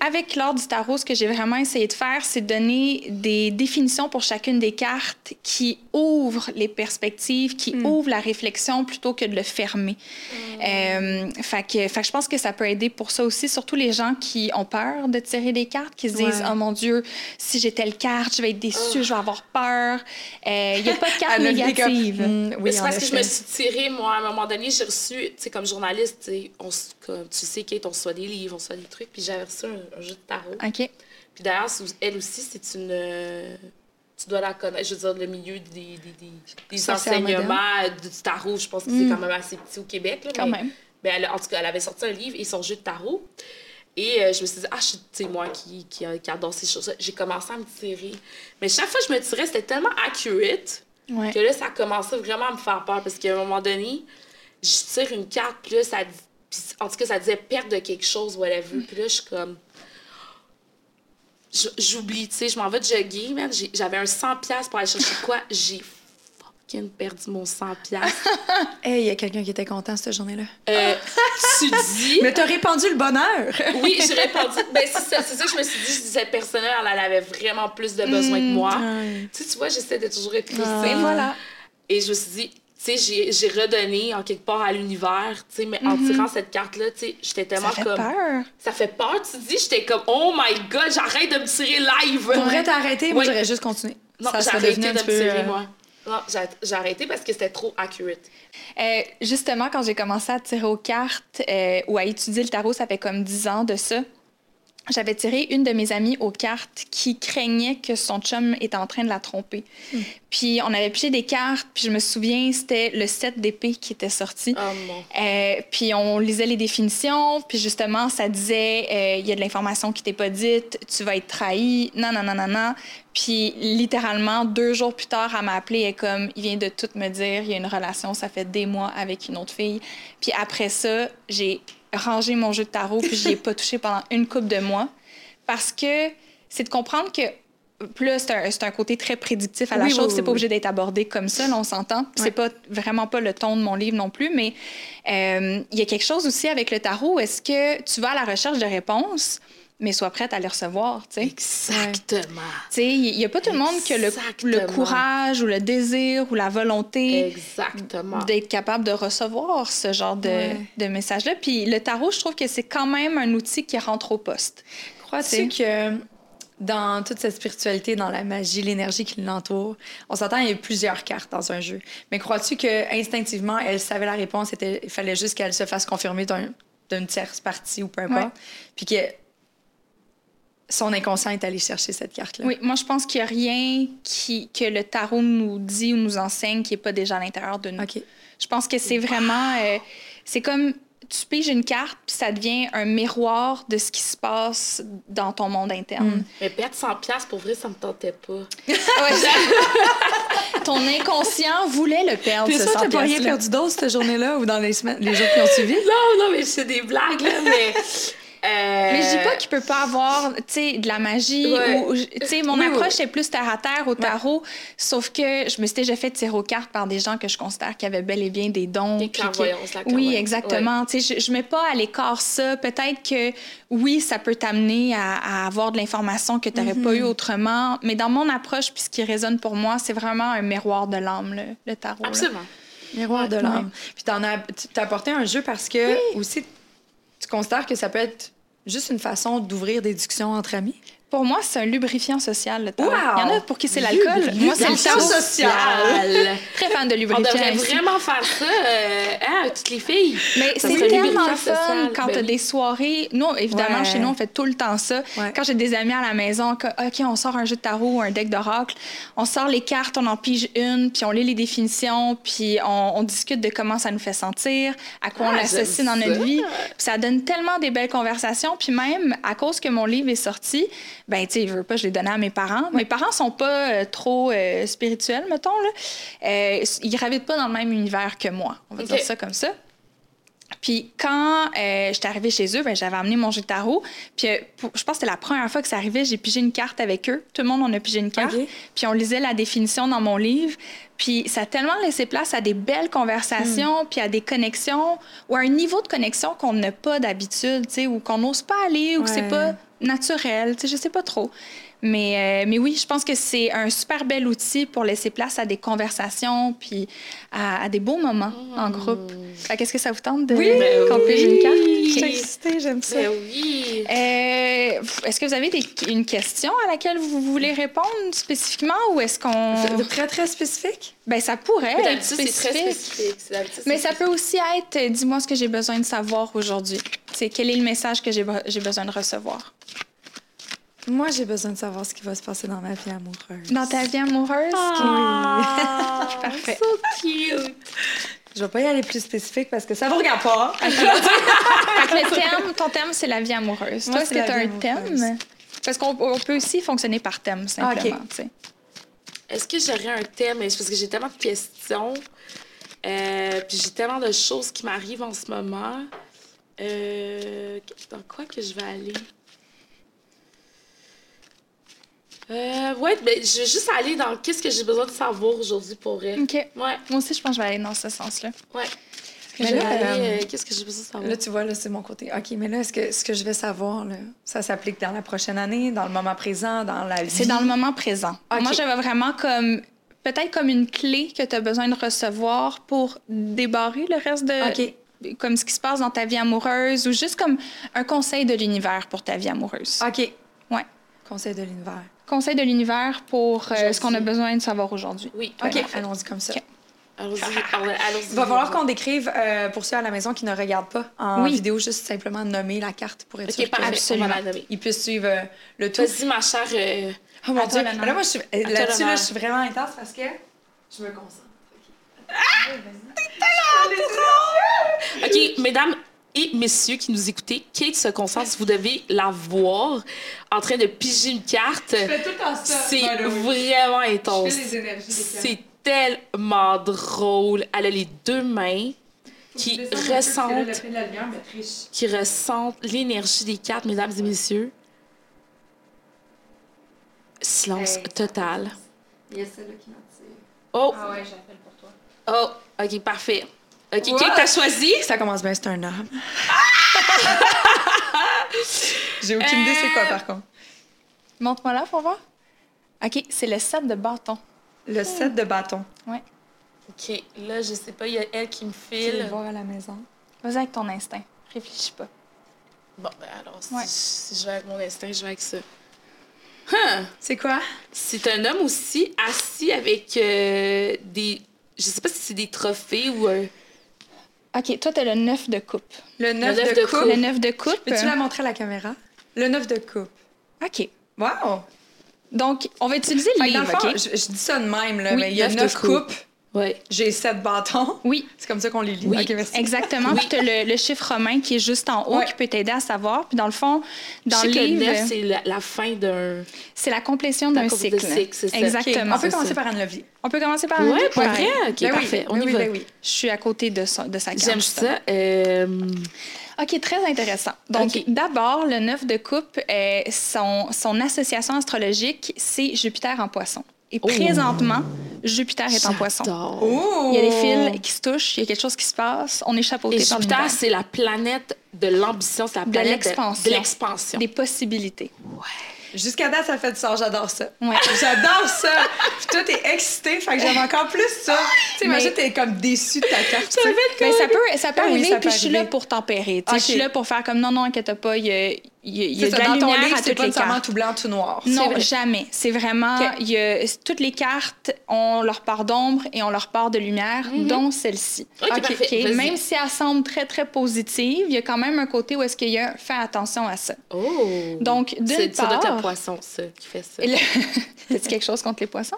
S2: avec l'ordre du tarot, ce que j'ai vraiment essayé de faire, c'est donner des définitions pour chacune des cartes qui ouvrent les perspectives, qui hmm. ouvrent la réflexion plutôt que de le fermer. Hmm. Euh, fait, que, fait je pense que ça peut aider pour ça aussi, surtout les gens qui ont peur de tirer des cartes, qui se disent Oh mon Dieu, si j'ai telle carte, je vais être déçue, je vais avoir peur. Euh, il n'y a pas de carte <laughs> négative.
S3: Hmm, oui, c'est parce que je me suis tirée, moi, à un moment donné, j'ai reçu, tu sais, comme journaliste, on, comme, tu sais, Kate, on reçoit des livres, on reçoit des trucs, puis j'avais reçu un, jeu de tarot.
S2: OK.
S3: Puis d'ailleurs, elle aussi, c'est une. Euh, tu dois la connaître. Je veux dire, le milieu des, des, des, des enseignements du tarot, je pense que c'est mm. quand même assez petit au Québec. Là,
S2: quand même.
S3: Mais elle, en tout cas, elle avait sorti un livre et son jeu de tarot. Et euh, je me suis dit, ah, c'est moi qui, qui, qui, adore ces choses-là. J'ai commencé à me tirer. Mais chaque fois que je me tirais, c'était tellement accurate que là, ça commençait vraiment à me faire peur. Parce qu'à un moment donné, je tire une carte, puis là, ça, en tout cas, ça disait perte de quelque chose, whatever. Puis là, je suis comme j'oublie, tu sais, je m'en vais de jogger, man. J'avais un 100$ pour aller chercher quoi? <laughs> J'ai fucking perdu mon 100$. <laughs>
S1: hey, il y a quelqu'un qui était content cette journée-là.
S3: Euh, tu dis? <laughs>
S1: Mais t'as répandu le bonheur.
S3: oui, j'ai répandu. Ben, c'est ça, ça, que je me suis dit. Je disais, personne, elle, avait vraiment plus de besoin que moi. Mm, tu sais, tu vois, j'essaie de toujours être
S2: ah. voilà.
S3: Et je me suis dit, tu sais, j'ai redonné en quelque part à l'univers, tu sais, mais en mhm. tirant cette carte-là, tu sais, j'étais tellement
S2: ça fait
S3: comme...
S2: peur.
S3: Ça fait peur, tu dis, j'étais comme, oh my god, j'arrête de me tirer live.
S1: Vrai, t'as arrêté? Moi, j'aurais juste continué.
S3: Non, j'ai arrêté de me tirer, euh, moi. Non, j'ai arrêté parce que c'était trop accurate.
S2: Euh, justement, quand j'ai commencé à tirer aux cartes euh, ou à étudier le tarot, ça fait comme 10 ans de ça j'avais tiré une de mes amies aux cartes qui craignait que son chum était en train de la tromper. Hmm. Puis on avait pigé des cartes, puis je me souviens, c'était le set d'épée qui était sorti.
S3: Oh,
S2: euh, puis on lisait les définitions, puis justement, ça disait euh, il y a de l'information qui t'est pas dite, tu vas être trahi, non, non, non, non, non. Puis littéralement, deux jours plus tard, elle m'a appelé et comme il vient de tout me dire, il y a une relation, ça fait des mois avec une autre fille. Puis après ça, j'ai ranger mon jeu de tarot, puis j'y ai pas touché pendant une couple de mois. Parce que c'est de comprendre que plus c'est un, côté très prédictif à la chose. c'est pas obligé d'être abordé comme ça, là, on s'entend. C'est pas vraiment pas le ton de mon livre non plus, mais euh, il y a quelque chose aussi avec le tarot. Est-ce que tu vas à la recherche de réponses? Mais sois prête à les recevoir. sais.
S3: Exactement.
S2: Il n'y a pas tout le monde qui a le, le, courage ou le désir ou la volonté d'être capable de recevoir ce genre de, de message-là. Puis le tarot, je trouve que c'est quand même un outil qui rentre au poste.
S1: Crois-tu que dans toute cette spiritualité, dans la magie, l'énergie qui l'entoure, on s'entend, il y a plusieurs cartes dans un jeu. Mais crois-tu que instinctivement, elle savait la réponse, il fallait juste qu'elle se fasse confirmer d'une tierce partie ou peu importe, puis que son inconscient est allé chercher cette carte-là.
S2: Oui, moi, je pense qu'il n'y a rien qui, que le tarot nous dit ou nous enseigne qui n'est pas déjà à l'intérieur de nous.
S1: OK.
S2: Je pense que c'est vraiment... Euh, c'est comme tu piges une carte, puis ça devient un miroir de ce qui se passe dans ton monde interne. Mm.
S3: Mais perdre 100 pièces pour vrai, ça me tentait pas. <laughs> <laughs>
S2: ton inconscient voulait le perdre,
S1: Puis ça, t'as pas rien perdu d'autre cette journée-là ou dans les, semaines, les jours qui ont suivi?
S3: Non, non, mais c'est des blagues, là, mais...
S2: Mais je dis pas qu'il peut pas avoir, de la magie ou, tu sais, mon approche est plus terre à terre au tarot, sauf que je me suis déjà fait tirer aux cartes par des gens que je considère qui avaient bel et bien des dons.
S3: Des clairvoyances,
S2: Oui, exactement. Tu sais, je, je mets pas à l'écart ça. Peut-être que oui, ça peut t'amener à, avoir de l'information que tu n'aurais pas eu mm-hmm. autrement, mais dans mon approche, puis ce qui résonne pour moi, c'est vraiment un miroir de l'âme, le, tarot.
S3: Absolument.
S1: Miroir de l'âme. Puis t'en as, t'as apporté un jeu parce que aussi, tu considères que ça peut être juste une façon d'ouvrir des discussions entre amis?
S2: Pour moi, c'est un lubrifiant social, le. Il y en a pour qui c'est l'alcool.
S3: Moi, c'est le tarot social.
S2: Très fan de lubrifiant.
S3: On devrait vraiment faire ça, euh, hein, toutes les filles.
S2: Mais c'est tellement fun quand ben tu as des soirées. Nous, évidemment, chez nous, on fait tout le temps ça. Quand j'ai des amis à la maison, que, OK, on sort un jeu de tarot ou un deck d'oracle, on sort les cartes, on en pige une, puis on lit les définitions, puis on, discute de comment ça nous fait sentir, à quoi on ah, l'associe dans notre vie. ça donne tellement des belles conversations. Puis même, à cause que mon livre est sorti, ben, tu sais, je veux pas, je l'ai donné à mes parents. Mes parents sont pas euh, trop euh, spirituels, mettons, là. Euh, ils gravitent pas dans le même univers que moi. On va dire ça comme ça. Puis quand j'étais arrivée chez eux, ben, j'avais amené mon jeu de tarot. Puis je pense que c'était la première fois que ça arrivait, j'ai pigé une carte avec eux. Tout le monde, on a pigé une carte. Puis on lisait la définition dans mon livre. Puis ça a tellement laissé place à des belles conversations, hmm. puis à des connexions, ou à un niveau de connexion qu'on n'a pas d'habitude, tu sais, ou qu'on n'ose pas aller, ou que c'est pas naturel, je sais pas trop. Mais, euh, mais oui, je pense que c'est un super bel outil pour laisser place à des conversations puis à, des beaux moments en mmh. groupe. Qu'est-ce que ça vous tente de
S1: oui,
S2: une carte?
S1: Oui. j'aime ça.
S3: Ben oui.
S2: Euh, est-ce que vous avez une question à laquelle vous voulez répondre spécifiquement ou est-ce qu'on...
S1: Très, très spécifique?
S2: Ben ça pourrait être spécifique.
S3: c'est très spécifique.
S2: Mais ça peut aussi être, euh, dis-moi ce que j'ai besoin de savoir aujourd'hui. C'est quel est le message que j'ai besoin de recevoir?
S1: Moi, j'ai besoin de savoir ce qui va se passer dans ma vie amoureuse.
S2: Dans ta vie amoureuse?
S3: Ah,
S2: oui. <laughs> Parfait.
S3: So cute.
S1: Je vais pas y aller plus spécifique parce que ça vous regarde pas. <laughs>
S2: le thème, ton thème, c'est la vie amoureuse. Toi, est-ce que tu as un thème? Parce qu'on peut aussi fonctionner par thème, simplement.
S3: Est-ce que j'aurais un thème? Parce que j'ai tellement de questions. Euh, puis j'ai tellement de choses qui m'arrivent en ce moment. Euh, dans quoi que je vais aller? Euh, ouais, ben, je vais juste aller dans qu'est-ce que j'ai besoin de savoir aujourd'hui pour elle.
S2: OK.
S3: Ouais.
S2: Moi aussi, je pense que je vais aller dans ce sens-là.
S3: Ouais. Mais là, euh, euh, qu'est-ce que j'ai besoin de savoir?
S1: Là, tu vois, là, c'est mon côté. OK, mais là, est-ce que ce que je vais savoir, là, ça s'applique dans la prochaine année, dans le moment présent, dans la vie?
S2: C'est dans le moment présent. Moi, j'avais vraiment comme peut-être comme une clé que tu as besoin de recevoir pour débarrer le reste de.
S1: OK
S2: comme ce qui se passe dans ta vie amoureuse ou juste comme un conseil de l'univers pour ta vie amoureuse.
S1: OK. Conseil de l'univers.
S2: Conseil de l'univers pour euh, ce qu'on a besoin de savoir aujourd'hui.
S3: Oui.
S1: OK, allons-y comme ça.
S3: Allons-y.
S1: Il va falloir qu'on décrive, euh, pour ceux à la maison qui ne regardent pas en vidéo, juste simplement nommer la carte pour être sûr qu'ils puissent suivre euh, le tout.
S3: Vas-y, ma chère.
S1: oh mon Dieu. Là, moi, je suis, là-dessus, là, je suis vraiment intense parce que je me concentre. Ah!
S3: OK, mesdames et messieurs qui nous écoutez, Kate se concentre, vous devez la voir en train de piger une carte. C'est vraiment intense. C'est tellement drôle. Elle a les deux mains qui ressentent, qui ressentent l'énergie des cartes, mesdames et messieurs. Silence total.
S1: Il y a celle-là qui m'attire.
S3: Oh!
S2: Ah ouais, j'appelle pour toi.
S3: Oh! OK, parfait. OK, qui que t'as choisi?
S1: Ça commence bien, c'est un homme. <laughs> J'ai aucune idée c'est quoi, par contre.
S2: Montre-moi là pour voir. OK, c'est le set de bâtons.
S1: Le set de bâtons.
S2: Ouais.
S3: OK, là, je sais pas, il y a elle qui me
S1: Tu veux le
S3: file.
S1: voir à la maison.
S2: Vas-y avec ton instinct. Réfléchis pas.
S3: Bon, ben alors, si,
S2: Ouais.
S3: si je vais avec mon instinct, je vais avec ça. Huh!
S1: C'est quoi?
S3: C'est un homme aussi assis avec euh, des. Je sais pas si c'est des trophées ou un.
S2: OK, toi, t'as le 9 de coupe.
S1: Le neuf,
S3: neuf
S1: de,
S3: de
S1: coupe.
S3: coupe.
S2: Le 9 de coupe.
S1: Peux-tu la montrer à la caméra? Le neuf de coupe.
S2: OK.
S1: Wow!
S2: Donc, on va utiliser le
S1: Fait
S2: livre,
S1: fond,
S2: OK?
S1: je, je dis ça de même, là,
S2: Oui,
S1: mais il y a
S3: neuf de
S1: neuf
S3: coupe.
S1: coupes,
S3: Ouais.
S1: j'ai sept bâtons.
S2: Oui,
S1: C'est comme ça qu'on les lit.
S3: Oui,
S1: OK, merci.
S2: exactement. Puis t'as le, le chiffre romain qui est juste en haut
S1: Ouais.
S2: qui peut t'aider à savoir. Puis dans le fond, dans le livre,
S3: neuf, c'est la, la fin d'un.
S2: c'est la complétion d'un cycle.
S3: de cycle, c'est ça.
S1: OK,
S2: Exactement.
S1: On peut commencer
S3: ça.
S1: par Anne-Levier.
S2: On peut commencer par
S3: Ouais,
S2: un
S3: pour vrai? OK,
S1: Ben oui,
S3: parfait. On
S1: ben
S3: y
S1: oui,
S3: va.
S1: ben oui.
S2: Je suis à côté de, son- de sa carte.
S3: J'aime ça. Euh,
S2: OK, très intéressant. Donc, d'abord, le 9 de coupe, euh, son, son association astrologique, c'est Jupiter en poisson. Et
S3: Oh.
S2: présentement, Jupiter est en poisson.
S3: j'adore.
S1: Oh!
S2: Il y a des fils qui se touchent, il y a quelque chose qui se passe, on est chapeauté
S3: Et
S2: par
S3: Jupiter, c'est la planète de l'ambition, c'est la
S2: De
S3: planète
S2: l'expansion.
S3: de l'expansion.
S2: Des possibilités.
S1: Jusqu'à date, ça fait du sens. J'adore ça.
S2: Ouais. <laughs>
S1: J'adore ça. Puis toi, t'es excité, fait que j'aime encore plus ça. Tu sais, imagine,
S2: Mais-
S1: t'es comme déçu de ta carte. <laughs> tu sais.
S2: Ben, ça peut, ça peut
S1: Ah oui,
S2: arriver,
S1: ça peut
S2: puis je suis là pour tempérer. tu sais, Je suis là pour faire comme non, non, inquiète pas, il y a, il y a- il y a
S1: C'est
S2: de
S1: ça,
S2: la
S1: dans ton
S2: lumière
S1: livre,
S2: à
S1: c'est
S2: toutes
S1: pas
S2: les cartes.
S1: tout blanc, tout noir. C'est
S2: Non,
S1: vrai.
S2: jamais. C'est vraiment,
S1: Ok.
S2: il y a, toutes les cartes ont leur part d'ombre et ont leur part de lumière, dont celle-ci.
S3: OK, parfait.
S2: OK,
S3: Vas-y.
S2: Même si elle semble très, très positive, il y a quand même un côté où est-ce qu'il y a fais attention à ça.
S3: Oh!
S2: Donc, d'une
S3: C'est- Ça doit être
S2: part-
S3: le poisson, ça, qui fait ça.
S2: Le- <laughs> As-tu quelque chose contre les poissons?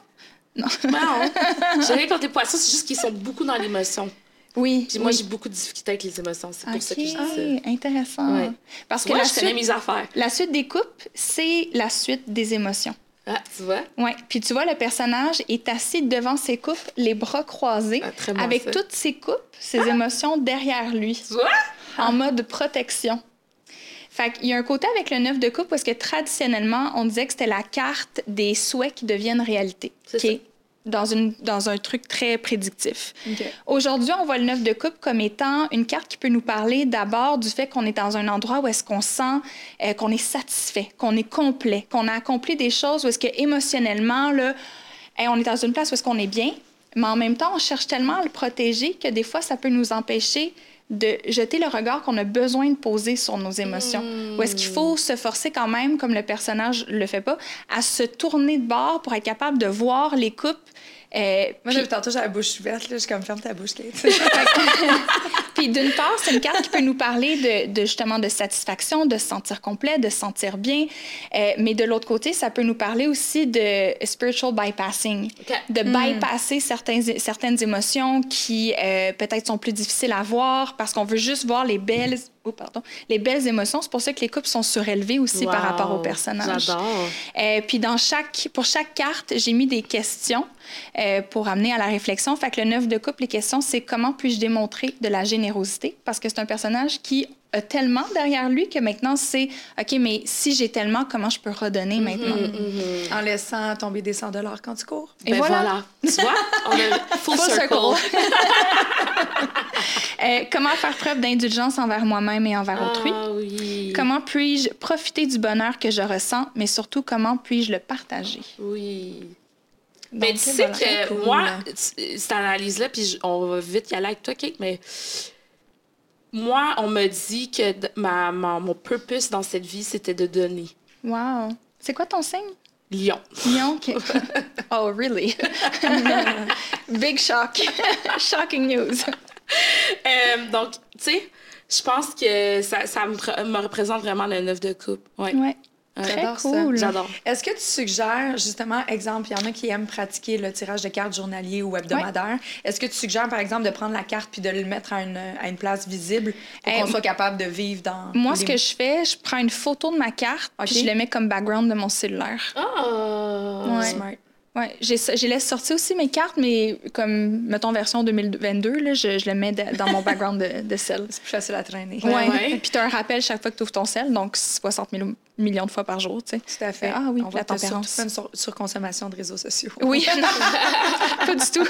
S2: Non.
S3: Non, <laughs> j'ai rien contre les poissons, c'est juste qu'ils sont beaucoup dans l'émotion.
S2: Oui.
S3: Puis moi,
S2: oui.
S3: j'ai beaucoup de difficultés avec les émotions. C'est pour ça que je dis ça.
S2: OK, intéressant.
S3: Ouais.
S2: Parce
S3: Tu
S2: que
S3: vois,
S2: la
S3: je
S2: suite,
S3: mes affaires.
S2: la suite des coupes, c'est la suite des émotions.
S3: Ah, tu vois?
S2: Oui. Puis tu vois, le personnage est assis devant ses coupes, les bras croisés,
S3: Ah, bon,
S2: avec toutes ses coupes, ses émotions derrière lui,
S3: Tu vois?
S2: en mode protection. Fait qu'il y a un côté avec le 9 de coupe parce que traditionnellement, on disait que c'était la carte des souhaits qui deviennent réalité.
S3: C'est
S2: est Dans, une, dans un truc très prédictif. Aujourd'hui, on voit le 9 de coupe comme étant une carte qui peut nous parler d'abord du fait qu'on est dans un endroit où est-ce qu'on sent euh, qu'on est satisfait, qu'on est complet, qu'on a accompli des choses où est-ce que émotionnellement, là, hey, on est dans une place où est-ce qu'on est bien, mais en même temps, on cherche tellement à le protéger que des fois, ça peut nous empêcher de jeter le regard qu'on a besoin de poser sur nos émotions. Ou est-ce qu'il faut se forcer quand même, comme le personnage le fait pas, à se tourner de bord pour être capable de voir les coupes euh,
S1: Moi, j'avais tantôt, j'ai la bouche ouverte, là. Je suis comme, ferme ta bouche, Kate. <laughs> <laughs>
S2: Puis d'une part, c'est une carte qui peut nous parler de, de, justement de satisfaction, de se sentir complet, de se sentir bien. Euh, mais de l'autre côté, ça peut nous parler aussi de spiritual bypassing, de bypasser certains, certaines émotions qui euh, peut-être sont plus difficiles à voir parce qu'on veut juste voir les belles, oh, pardon, les belles émotions. C'est pour ça que les coupes sont surélevées aussi par rapport au personnage.
S3: J'adore.
S2: Euh, puis dans chaque, pour chaque carte, j'ai mis des questions euh, pour amener à la réflexion. Fait que le 9 de coupe, les questions, c'est comment puis-je démontrer de la générosité? Parce que c'est un personnage qui a tellement derrière lui que maintenant, c'est OK, mais si j'ai tellement, comment je peux redonner maintenant?
S3: Mhm.
S1: en laissant tomber des 100 quand tu cours.
S2: Et
S3: Ben
S2: voilà.
S3: voilà. Tu vois? On a <laughs> full,
S2: Full
S3: circle.
S2: circle. <laughs> Euh, comment faire preuve d'indulgence envers moi-même et envers autrui?
S3: Ah oui.
S2: Comment puis-je profiter du bonheur que je ressens, mais surtout, comment puis-je le partager?
S3: Oui. Mais tu sais
S2: voilà.
S3: que
S1: cool.
S3: moi, cette analyse-là, puis on va vite y aller avec toi, Kate, mais moi, on me dit que ma, ma- mon purpose dans cette vie, c'était de donner.
S2: Wow! C'est quoi ton signe?
S3: Lion.
S2: Lion? OK. <laughs> oh, really? <laughs> Big shock. <laughs> Shocking news.
S3: Euh, donc, tu sais, je pense que ça, ça me représente vraiment le neuf de coupe. Ouais.
S2: Ouais.
S1: J'adore ça.
S2: cool.
S3: J'adore.
S1: Est-ce que tu suggères, justement, exemple, il y en a qui aiment pratiquer le tirage de cartes journalier ou hebdomadaire. Est-ce que tu suggères, par exemple, de prendre la carte puis de le mettre à une, à une place visible pour
S2: Euh,
S1: qu'on soit capable de vivre dans.
S2: Moi,
S1: les-
S2: ce que je fais, je prends une photo de ma carte,
S1: OK.
S2: puis je le mets comme background de mon cellulaire.
S3: Ah!
S2: Ouais.
S1: Smart.
S2: Oui, j'ai laisse sortir aussi mes cartes, mais comme, mettons, version 2022, là, je, je le mets dans mon background de, de sel.
S1: C'est plus facile à traîner.
S2: Oui, ouais. <laughs> puis tu as un rappel chaque fois que tu ouvres ton sel, donc 60 000 millions de fois par jour, tu sais.
S1: Tout à fait.
S2: Ah oui,
S1: On
S2: la tempérance.
S1: Surtout une sur surconsommation de réseaux sociaux.
S2: Oui, <laughs> pas du tout.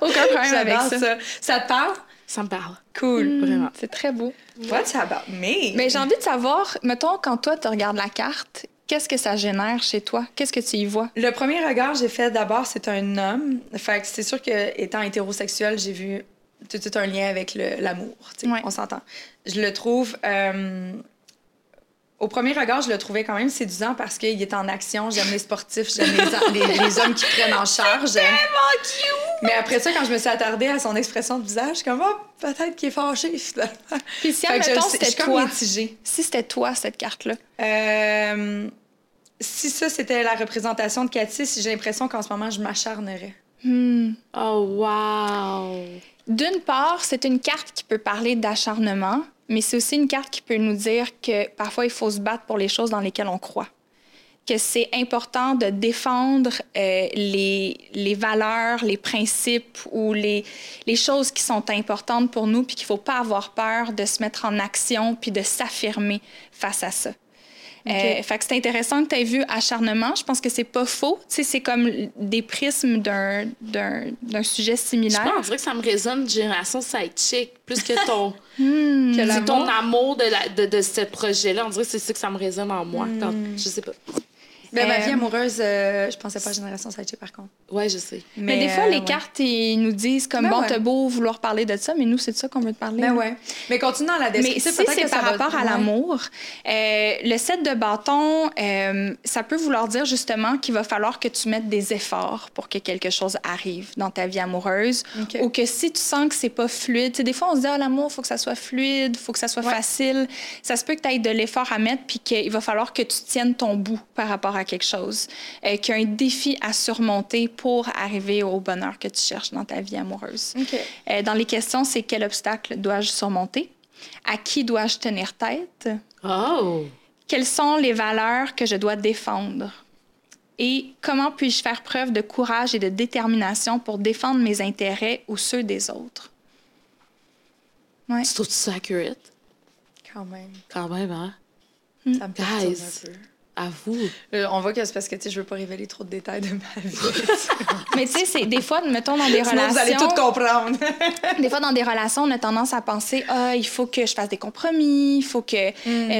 S2: Aucun problème avec ça.
S1: ça. Ça te parle?
S3: Ça me parle.
S1: Cool.
S2: Mmh, Vraiment. C'est très beau.
S1: What's about me?
S2: Mais j'ai envie de savoir, mettons, quand toi, tu regardes la carte, Qu'est-ce que ça génère chez toi? Qu'est-ce que tu y vois?
S1: Le premier regard j'ai fait d'abord, c'est un homme. Fait que c'est sûr que étant hétérosexuel, j'ai vu tout, tout, un lien avec l'amour.
S2: Ouais.
S1: On s'entend. Je le trouve. Euh, au premier regard, je le trouvais quand même séduisant parce qu'il est en action. J'aime les sportifs, j'aime les, les, les, hommes qui prennent en charge.
S2: C'est tellement cute!
S1: Mais après ça, quand je me suis attardée à son expression de visage, comme oh, peut-être qu'il est fâché finalement.
S2: Puis si, c'était toi.
S1: Mitigée.
S2: Si c'était toi, cette carte-là.
S1: Euh, si ça, c'était la représentation de Cathy, j'ai l'impression qu'en ce moment, je m'acharnerais.
S2: Hmm.
S3: Oh, wow!
S2: D'une part, c'est une carte qui peut parler d'acharnement, mais c'est aussi une carte qui peut nous dire que parfois, il faut se battre pour les choses dans lesquelles on croit. Que c'est important de défendre euh, les, les valeurs, les principes ou les, les choses qui sont importantes pour nous, puis qu'il ne faut pas avoir peur de se mettre en action puis de s'affirmer face à ça. Okay. Euh, fait que c'est intéressant que tu aies vu acharnement. Je pense que c'est pas faux. Tu sais, c'est comme des prismes d'un, d'un, d'un sujet similaire.
S3: Je pense, on dirait que ça me résonne génération sidechick plus que ton, <laughs>
S2: hmm.
S3: que c'est ton amour de, la, de, de ce projet-là. On dirait que c'est ça que ça me résonne en moi.
S1: Hmm.
S3: Je sais pas.
S1: Mais euh, ma vie amoureuse, euh, je pensais pas à Génération Sidechick, par contre.
S3: Ouais, je sais.
S2: Mais, mais des fois,
S1: euh,
S2: les
S1: ouais.
S2: cartes, ils nous disent comme,
S1: Ben
S2: bon,
S1: ouais.
S2: t'as beau vouloir parler de ça, mais nous, c'est de ça qu'on veut te parler.
S1: Ben
S2: là.
S1: ouais. Mais continue dans la
S2: Mais
S1: description.
S2: si
S1: peut-être
S2: c'est par
S1: va-
S2: rapport à l'amour, euh, le set de bâton, euh, ça peut vouloir dire justement qu'il va falloir que tu mettes des efforts pour que quelque chose arrive dans ta vie amoureuse. Ou que si tu sens que c'est pas fluide, tu sais, des fois on se dit, ah, l'amour, il faut que ça soit fluide, il faut que ça soit
S1: Ouais.
S2: facile. Ça se peut que tu aies de l'effort à mettre, puis qu'il va falloir que tu tiennes ton bout par rapport à quelque chose. Euh, qu'il y a un défi à surmonter pour arriver au bonheur que tu cherches dans ta vie amoureuse. Euh, dans les questions, c'est quel obstacle dois-je surmonter? À qui dois-je tenir tête?
S3: Oh!
S2: Quelles sont les valeurs que je dois défendre? Et comment puis-je faire preuve de courage et de détermination pour défendre mes intérêts ou ceux des autres? Ouais.
S3: Tu trouves ça accurate?
S1: Quand même.
S3: Quand même, hein?
S1: Ça me
S3: Guys.
S1: un peu.
S3: À vous.
S1: Euh, on voit que c'est parce que tu sais, je veux pas révéler trop de détails de ma vie. <laughs>
S2: Mais tu sais, c'est des fois, mettons, dans des
S1: Sinon, vous allez tout
S2: relations...
S1: comprendre. <laughs>
S2: Des fois, dans des relations, on a tendance à penser ah, il faut que je fasse des compromis, il faut que euh,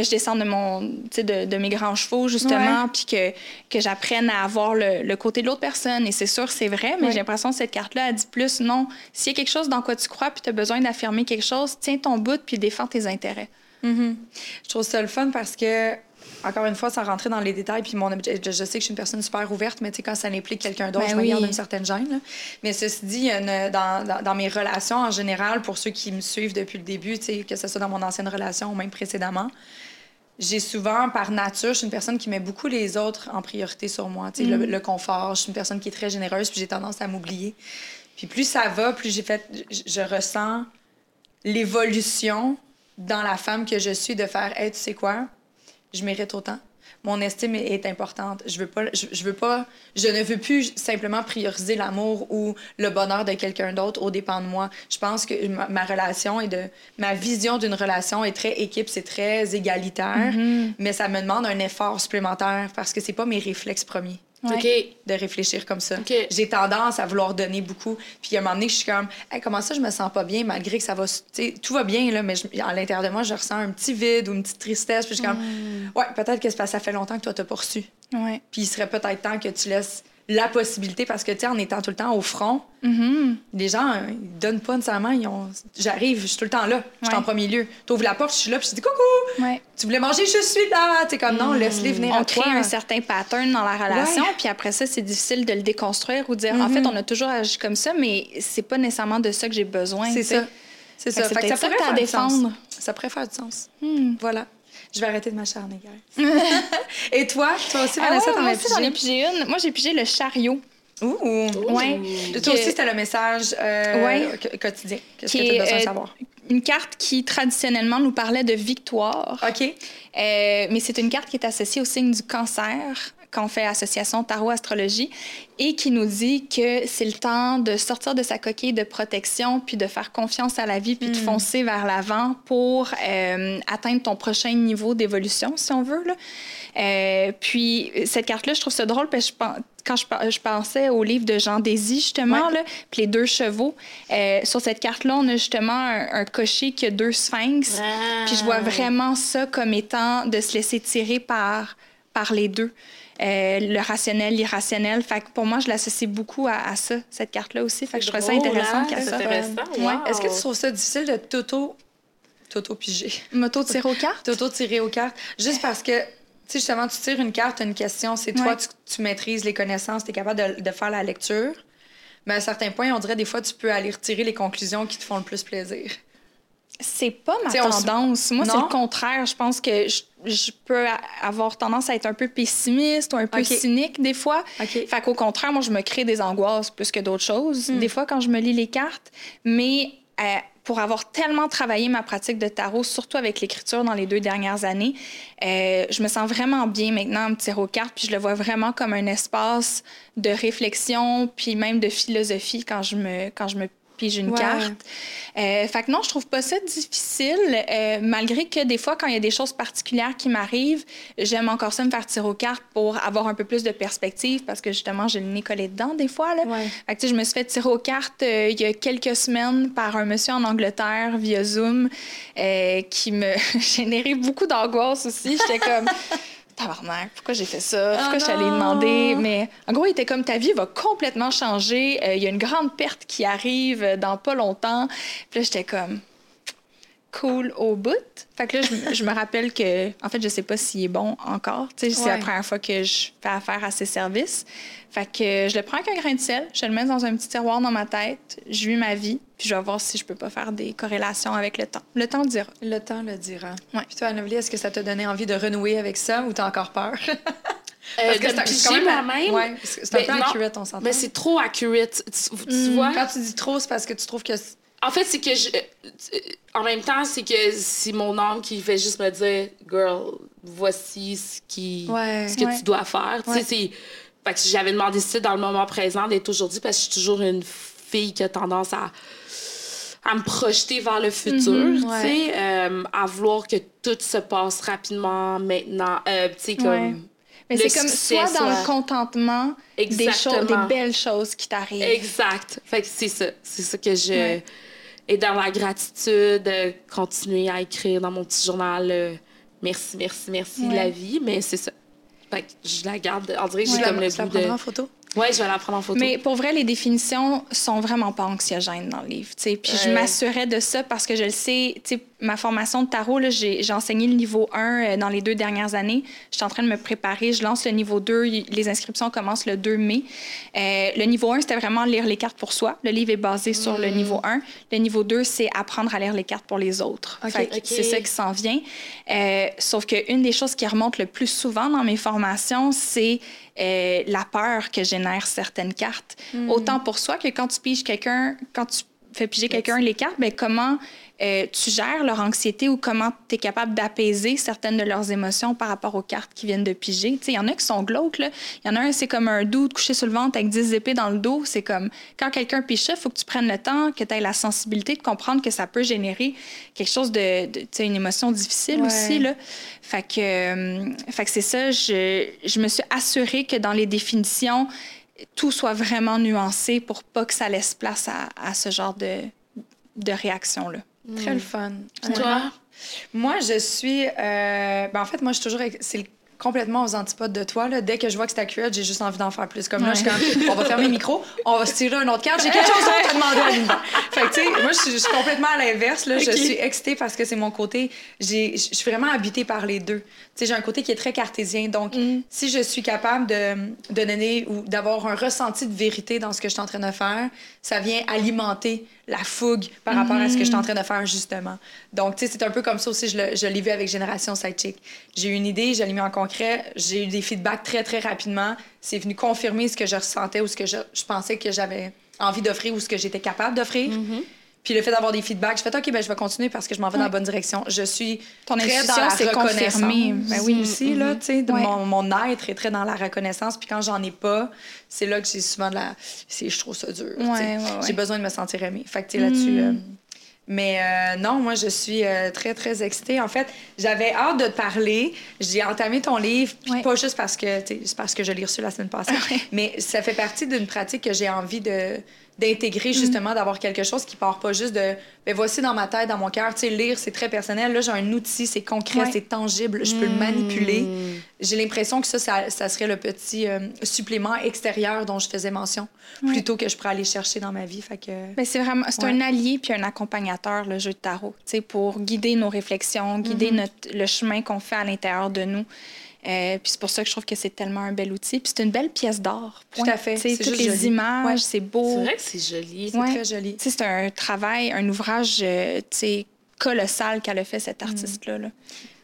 S2: je descende de, mon, tu sais, de, de mes grands chevaux, justement, puis que, que j'apprenne à avoir le, le côté de l'autre personne. Et c'est sûr, c'est vrai, mais
S1: Ouais.
S2: j'ai l'impression que cette carte-là, elle dit plus non. S'il y a quelque chose dans quoi tu crois, puis tu as besoin d'affirmer quelque chose, tiens ton bout, puis défends tes intérêts.
S1: Je trouve ça le fun parce que, encore une fois, sans rentrer dans les détails, puis mon je, je sais que je suis une personne super ouverte, mais tu sais, quand ça implique quelqu'un d'autre,
S2: Ben
S1: je me
S2: oui.
S1: garde une certaine gêne. là. Mais ceci dit, une- dans, dans, dans mes relations en général, pour ceux qui me suivent depuis le début, tu sais, que ce soit dans mon ancienne relation ou même précédemment, j'ai souvent, par nature, je suis une personne qui met beaucoup les autres en priorité sur moi. Tu sais, le, le confort, je suis une personne qui est très généreuse, puis j'ai tendance à m'oublier. Puis plus ça va, plus j'ai fait, je, je ressens l'évolution dans la femme que je suis de faire, hey, tu sais quoi, je mérite autant. Mon estime est importante. Je veux pas, je, je veux pas, je ne veux plus simplement prioriser l'amour ou le bonheur de quelqu'un d'autre au dépend de moi. Je pense que ma, ma relation et de ma vision d'une relation est très équipe, c'est très égalitaire, mais ça me demande un effort supplémentaire parce que c'est pas mes réflexes premiers
S2: Ouais.
S3: OK.
S1: de réfléchir comme ça.
S3: OK.
S1: J'ai tendance à vouloir donner beaucoup. Puis à un moment donné, je suis comme, Hey, comment ça, je me sens pas bien, malgré que ça va. Tout va bien, là, mais je- à l'intérieur de moi, je ressens un petit vide ou une petite tristesse. Puis je suis comme, ouais, peut-être que ça fait longtemps que toi, t'as pas reçu.
S2: Ouais.
S1: Puis il serait peut-être temps que tu laisses la possibilité, parce que, tu sais, en étant tout le temps au front,
S2: Mhm.
S1: les gens, euh, ils donnent pas nécessairement. Ils ont... J'arrive, je suis tout le temps là. Je suis
S2: Ouais.
S1: en premier lieu. T'ouvres la porte, je suis là, puis je dis coucou,
S2: Ouais.
S1: tu voulais manger, je suis là. Tu comme, non, laisse-les venir
S2: On
S1: à
S2: crée
S1: toi.
S2: un certain pattern dans la relation, puis après ça, c'est difficile de le déconstruire ou dire, en fait, on a toujours agi comme ça, mais c'est pas nécessairement de ça que j'ai besoin.
S1: C'est
S2: tu
S1: ça. C'est
S2: Fait que
S1: ça. Fait que pourrait
S2: à
S1: faire du sens. Ça pourrait faire du sens. Voilà. Je vais arrêter de m'acharner, guys. <laughs> Et toi? Toi? Aussi,
S2: Ah
S1: Vanessa,
S2: ouais,
S1: t'en
S2: moi
S1: as
S2: aussi, j'en ai
S1: pigé?
S2: pigé une. Moi, j'ai pigé le chariot.
S1: Ouh!
S2: Ouais.
S1: Toi aussi, c'était le message euh,
S2: Ouais.
S1: quotidien. Qu'est-ce que tu as besoin de
S2: euh,
S1: savoir?
S2: Une carte qui, traditionnellement, nous parlait de victoire.
S1: OK.
S2: Euh, mais c'est une carte qui est associée au signe du cancer. Quand on fait association tarot-astrologie et qui nous dit que c'est le temps de sortir de sa coquille de protection puis de faire confiance à la vie puis de hmm. foncer vers l'avant pour euh, atteindre ton prochain niveau d'évolution, si on veut. Là. Euh, puis cette carte-là, je trouve ça drôle parce que je pense quand je, pensais au livre de Jean Désy, justement, là, puis les deux chevaux, euh, sur cette carte-là, on a justement un, cocher qui a deux sphinx. Puis je vois vraiment ça comme étant de se laisser tirer par, par les deux. Euh, le rationnel, l'irrationnel. Fait que pour moi, je l'associe beaucoup à, ça, cette carte-là aussi. Fait que je trouve ça intéressant. Hein?
S3: ça. intéressant. Ouais.
S1: Est-ce que tu trouves ça difficile de toto toto piger <laughs>
S2: moto tirer aux cartes?
S1: Toto tirer aux cartes juste parce que tu sais justement tu tires une carte une question c'est toi tu, maîtrises les connaissances tu es capable de, de, faire la lecture mais à certains points on dirait des fois tu peux aller retirer les conclusions qui te font le plus plaisir
S2: c'est pas ma tendance. Moi, c'est le contraire. Je pense que je, peux avoir tendance à être un peu pessimiste ou un peu cynique des fois. Fait qu'au contraire, moi, je me crée des angoisses plus que d'autres choses. Hmm. Des fois, quand je me lis les cartes. Mais euh, pour avoir tellement travaillé ma pratique de tarot, surtout avec l'écriture dans les deux dernières années, euh, je me sens vraiment bien maintenant à me tirer aux cartes, puis je le vois vraiment comme un espace de réflexion, puis même de philosophie quand je me, quand je me puis j'ai une carte. Euh, fait que non, je trouve pas ça difficile, euh, malgré que des fois, quand il y a des choses particulières qui m'arrivent, j'aime encore ça me faire tirer aux cartes pour avoir un peu plus de perspective, parce que justement, j'ai le nez collé dedans des fois. Là. Fait que, je me suis fait tirer aux cartes euh, il y a quelques semaines par un monsieur en Angleterre via Zoom qui me <laughs> générait beaucoup d'angoisse aussi. J'étais comme <laughs> tabarnak, pourquoi j'ai fait ça? Pourquoi oh je suis allée demander? Mais en gros, il était comme ta vie va complètement changer. Euh, il y a une grande perte qui arrive dans pas longtemps. Puis là, j'étais comme cool au bout. Fait que là, je, me rappelle que, en fait, je sais pas s'il est bon encore. C'est la première fois que je fais affaire à ses services. Fait que je le prends avec un grain de sel, je le mets dans un petit tiroir dans ma tête, je vis ma vie, puis je vais voir si je peux pas faire des corrélations avec le temps. Le temps dira.
S1: Le temps le dira. Ouais. Puis toi, Anne-Olie, est-ce que ça t'a donné envie de renouer avec ça ou t'as encore peur? <laughs>
S3: Euh, Parce que c'est quand même moi-même?
S1: Ouais, c'est un peu accurate, on s'entend.
S3: Mais c'est trop accurate. Tu,
S1: mm. vois? Quand tu dis trop, c'est parce que tu trouves que.
S3: En fait, c'est que je. Euh, en même temps, c'est que c'est mon âme qui fait juste me dire, girl, voici ce, qui, ce que tu dois faire. Tu sais, c'est fait que j'avais demandé ça dans le moment présent d'être aujourd'hui parce que je suis toujours une fille qui a tendance à, à me projeter vers le futur, mhm, tu sais, euh, à vouloir que tout se passe rapidement maintenant, euh, tu sais, comme...
S2: Mais c'est comme soit dans le contentement des, choses, des belles choses qui t'arrivent.
S3: Exact. Fait que c'est ça. C'est ça que je... Et dans la gratitude, de continuer à écrire dans mon petit journal euh, merci, merci, merci de la vie. Mais c'est ça. Fait que je la garde. On dirait que j'ai comme le goût de...
S1: en photo?
S3: Oui, je vais la prendre en photo.
S2: Mais pour vrai, les définitions sont vraiment pas anxiogènes dans le livre. Puis je m'assurais de ça parce que je le sais. Ma formation de tarot, j'ai enseigné le niveau 1 euh, dans les deux dernières années. Je suis en train de me préparer. Je lance le niveau 2. Les inscriptions commencent le 2 mai. Euh, le niveau 1, c'était vraiment lire les cartes pour soi. Le livre est basé sur le mm. niveau 1. Le niveau 2, c'est apprendre à lire les cartes pour les autres. C'est ça qui s'en vient. Euh, sauf qu'une des choses qui remonte le plus souvent dans mes formations, c'est euh, la peur que génèrent certaines cartes. Hmm. Autant pour soi que quand tu piges quelqu'un, quand tu fais piger quelqu'un les cartes, ben comment euh, tu gères leur anxiété ou comment tu es capable d'apaiser certaines de leurs émotions par rapport aux cartes qui viennent de piger? Il y en a qui sont glauques. Il y en a un, c'est comme un doux couché sur le ventre avec 10 épées dans le dos. C'est comme quand quelqu'un ça, il faut que tu prennes le temps, que tu aies la sensibilité de comprendre que ça peut générer quelque chose de, de une émotion difficile aussi. Là. Fait que, euh, fait que c'est ça, je, je me suis assurée que dans les définitions, tout soit vraiment nuancé pour pas que ça laisse place à, à ce genre de, de réaction-là.
S1: Très le fun.
S3: Toi?
S1: Moi, je suis. Euh, ben, en fait, moi, je suis toujours. C'est complètement aux antipodes de toi. Là. Dès que je vois que c'est accurate, j'ai juste envie d'en faire plus. Comme là, je suis on va fermer le micro, on va se tirer un autre carte. J'ai quelque chose d'autre à demander à l'univers. Fait que, tu sais, moi, je suis, complètement à l'inverse. Là. Je suis excitée parce que c'est mon côté. Je suis vraiment habitée par les deux. Tu sais, j'ai un côté qui est très cartésien. Donc, mm. si je suis capable de, de donner ou d'avoir un ressenti de vérité dans ce que je suis en train de faire, ça vient alimenter la fougue par rapport à ce que je suis en train de faire, justement. Donc, tu sais, c'est un peu comme ça aussi, je l'ai vu avec Génération Sidechick. J'ai eu une idée, je l'ai mis en concret, j'ai eu des feedbacks très, très rapidement. C'est venu confirmer ce que je ressentais ou ce que je, pensais que j'avais envie d'offrir ou ce que j'étais capable d'offrir. Mm-hmm. Puis le fait d'avoir des feedbacks, je fais OK, ben je vais continuer parce que je m'en vais dans la bonne direction. Je suis
S2: Ton
S1: très dans la
S2: c'est confirmé. Ben oui.
S1: aussi là, tu sais,
S2: Ouais.
S1: mon, mon être est très dans la reconnaissance. Puis quand j'en ai pas, c'est là que j'ai souvent de la, c'est je trouve ça dur.
S2: Ouais, ouais, ouais.
S1: J'ai besoin de me sentir aimée. Fait que tu sais, là-dessus.
S2: Mm.
S1: euh, mais euh, non, moi, je suis euh, très, très excitée. En fait, j'avais hâte de te parler. J'ai entamé ton livre, puis
S2: Ouais.
S1: pas juste parce que, c'est parce que je l'ai reçu la semaine passée, <laughs> mais ça fait partie d'une pratique que j'ai envie de d'intégrer justement d'avoir quelque chose qui part pas juste de ben voici dans ma tête dans mon cœur tu sais lire c'est très personnel là j'ai un outil c'est concret
S2: Ouais.
S1: c'est tangible je peux le manipuler j'ai l'impression que ça, ça ça serait le petit euh, supplément extérieur dont je faisais mention
S2: Ouais.
S1: plutôt que je pourrais aller chercher dans ma vie fait que
S2: Ben, c'est vraiment c'est
S1: Ouais.
S2: un allié puis un accompagnateur le jeu de tarot, tu sais pour guider nos réflexions, guider
S1: Mhm.
S2: notre le chemin qu'on fait à l'intérieur de nous. Euh, puis c'est pour ça que je trouve que c'est tellement un bel outil. Puis c'est une belle pièce d'art.
S1: Tout à fait. C'est
S2: toutes
S1: juste
S2: les
S1: joli.
S2: images,
S1: Ouais.
S2: c'est
S3: C'est
S2: beau.
S3: vrai que c'est joli.
S1: c'est
S2: Ouais.
S1: très joli
S2: c'est un travail, un ouvrage, euh, tu sais, colossal qu'elle a fait cette artiste-là. là.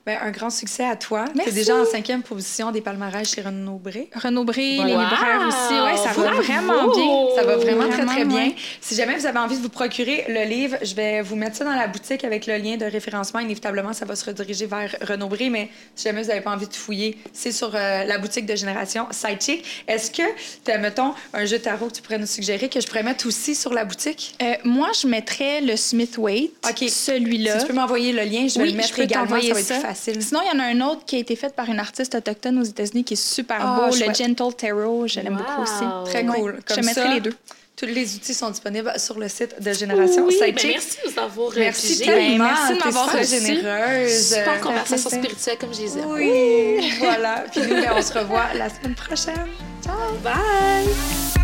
S1: Ben, un grand succès à toi. Tu es déjà en cinquième position des palmarès chez Renaud Bré.
S2: Renaud Bré, les libraires aussi. Ouais, ça va vraiment bien.
S1: Ça va vraiment, très,
S2: Vraiment,
S1: très bien.
S2: ouais.
S1: Si jamais vous avez envie de vous procurer le livre, je vais vous mettre ça dans la boutique avec le lien de référencement. Inévitablement, ça va se rediriger vers Renaud Bré, mais si jamais vous n'avez pas envie de fouiller, c'est sur euh, la boutique de Génération Sidechick. Est-ce que tu as, mettons, un jeu de tarot que tu pourrais nous suggérer que je pourrais mettre aussi sur la boutique?
S2: Euh, moi, je mettrais le Smith Waite,
S1: OK.
S2: celui-là.
S1: Si tu peux m'envoyer le lien, je vais
S2: Oui,
S1: le mettre
S2: je peux
S1: également. Ça va être
S2: ça.
S1: Facile.
S2: Sinon, il y en a un autre qui a été fait par une artiste autochtone aux États-Unis qui est super
S1: Ah,
S2: beau, le. Gentle Tarot. Je l'aime
S3: Wow.
S2: beaucoup aussi.
S1: Très
S2: Ouais.
S1: cool.
S2: Je
S1: Comme
S2: mettrai
S1: ça,
S2: les deux.
S1: Tous les outils sont disponibles sur le site de Génération
S3: Oui, ben
S1: Sidechick.
S3: merci de nous avoir
S1: Merci
S3: rédigé.
S1: tellement.
S2: merci de m'avoir reçu.
S1: généreuse.
S3: Super
S1: Euh,
S3: conversation spirituelle comme je les aime.
S1: Oui, <laughs> voilà. Puis nous, ben, on se revoit la semaine prochaine. Ciao!
S3: Bye!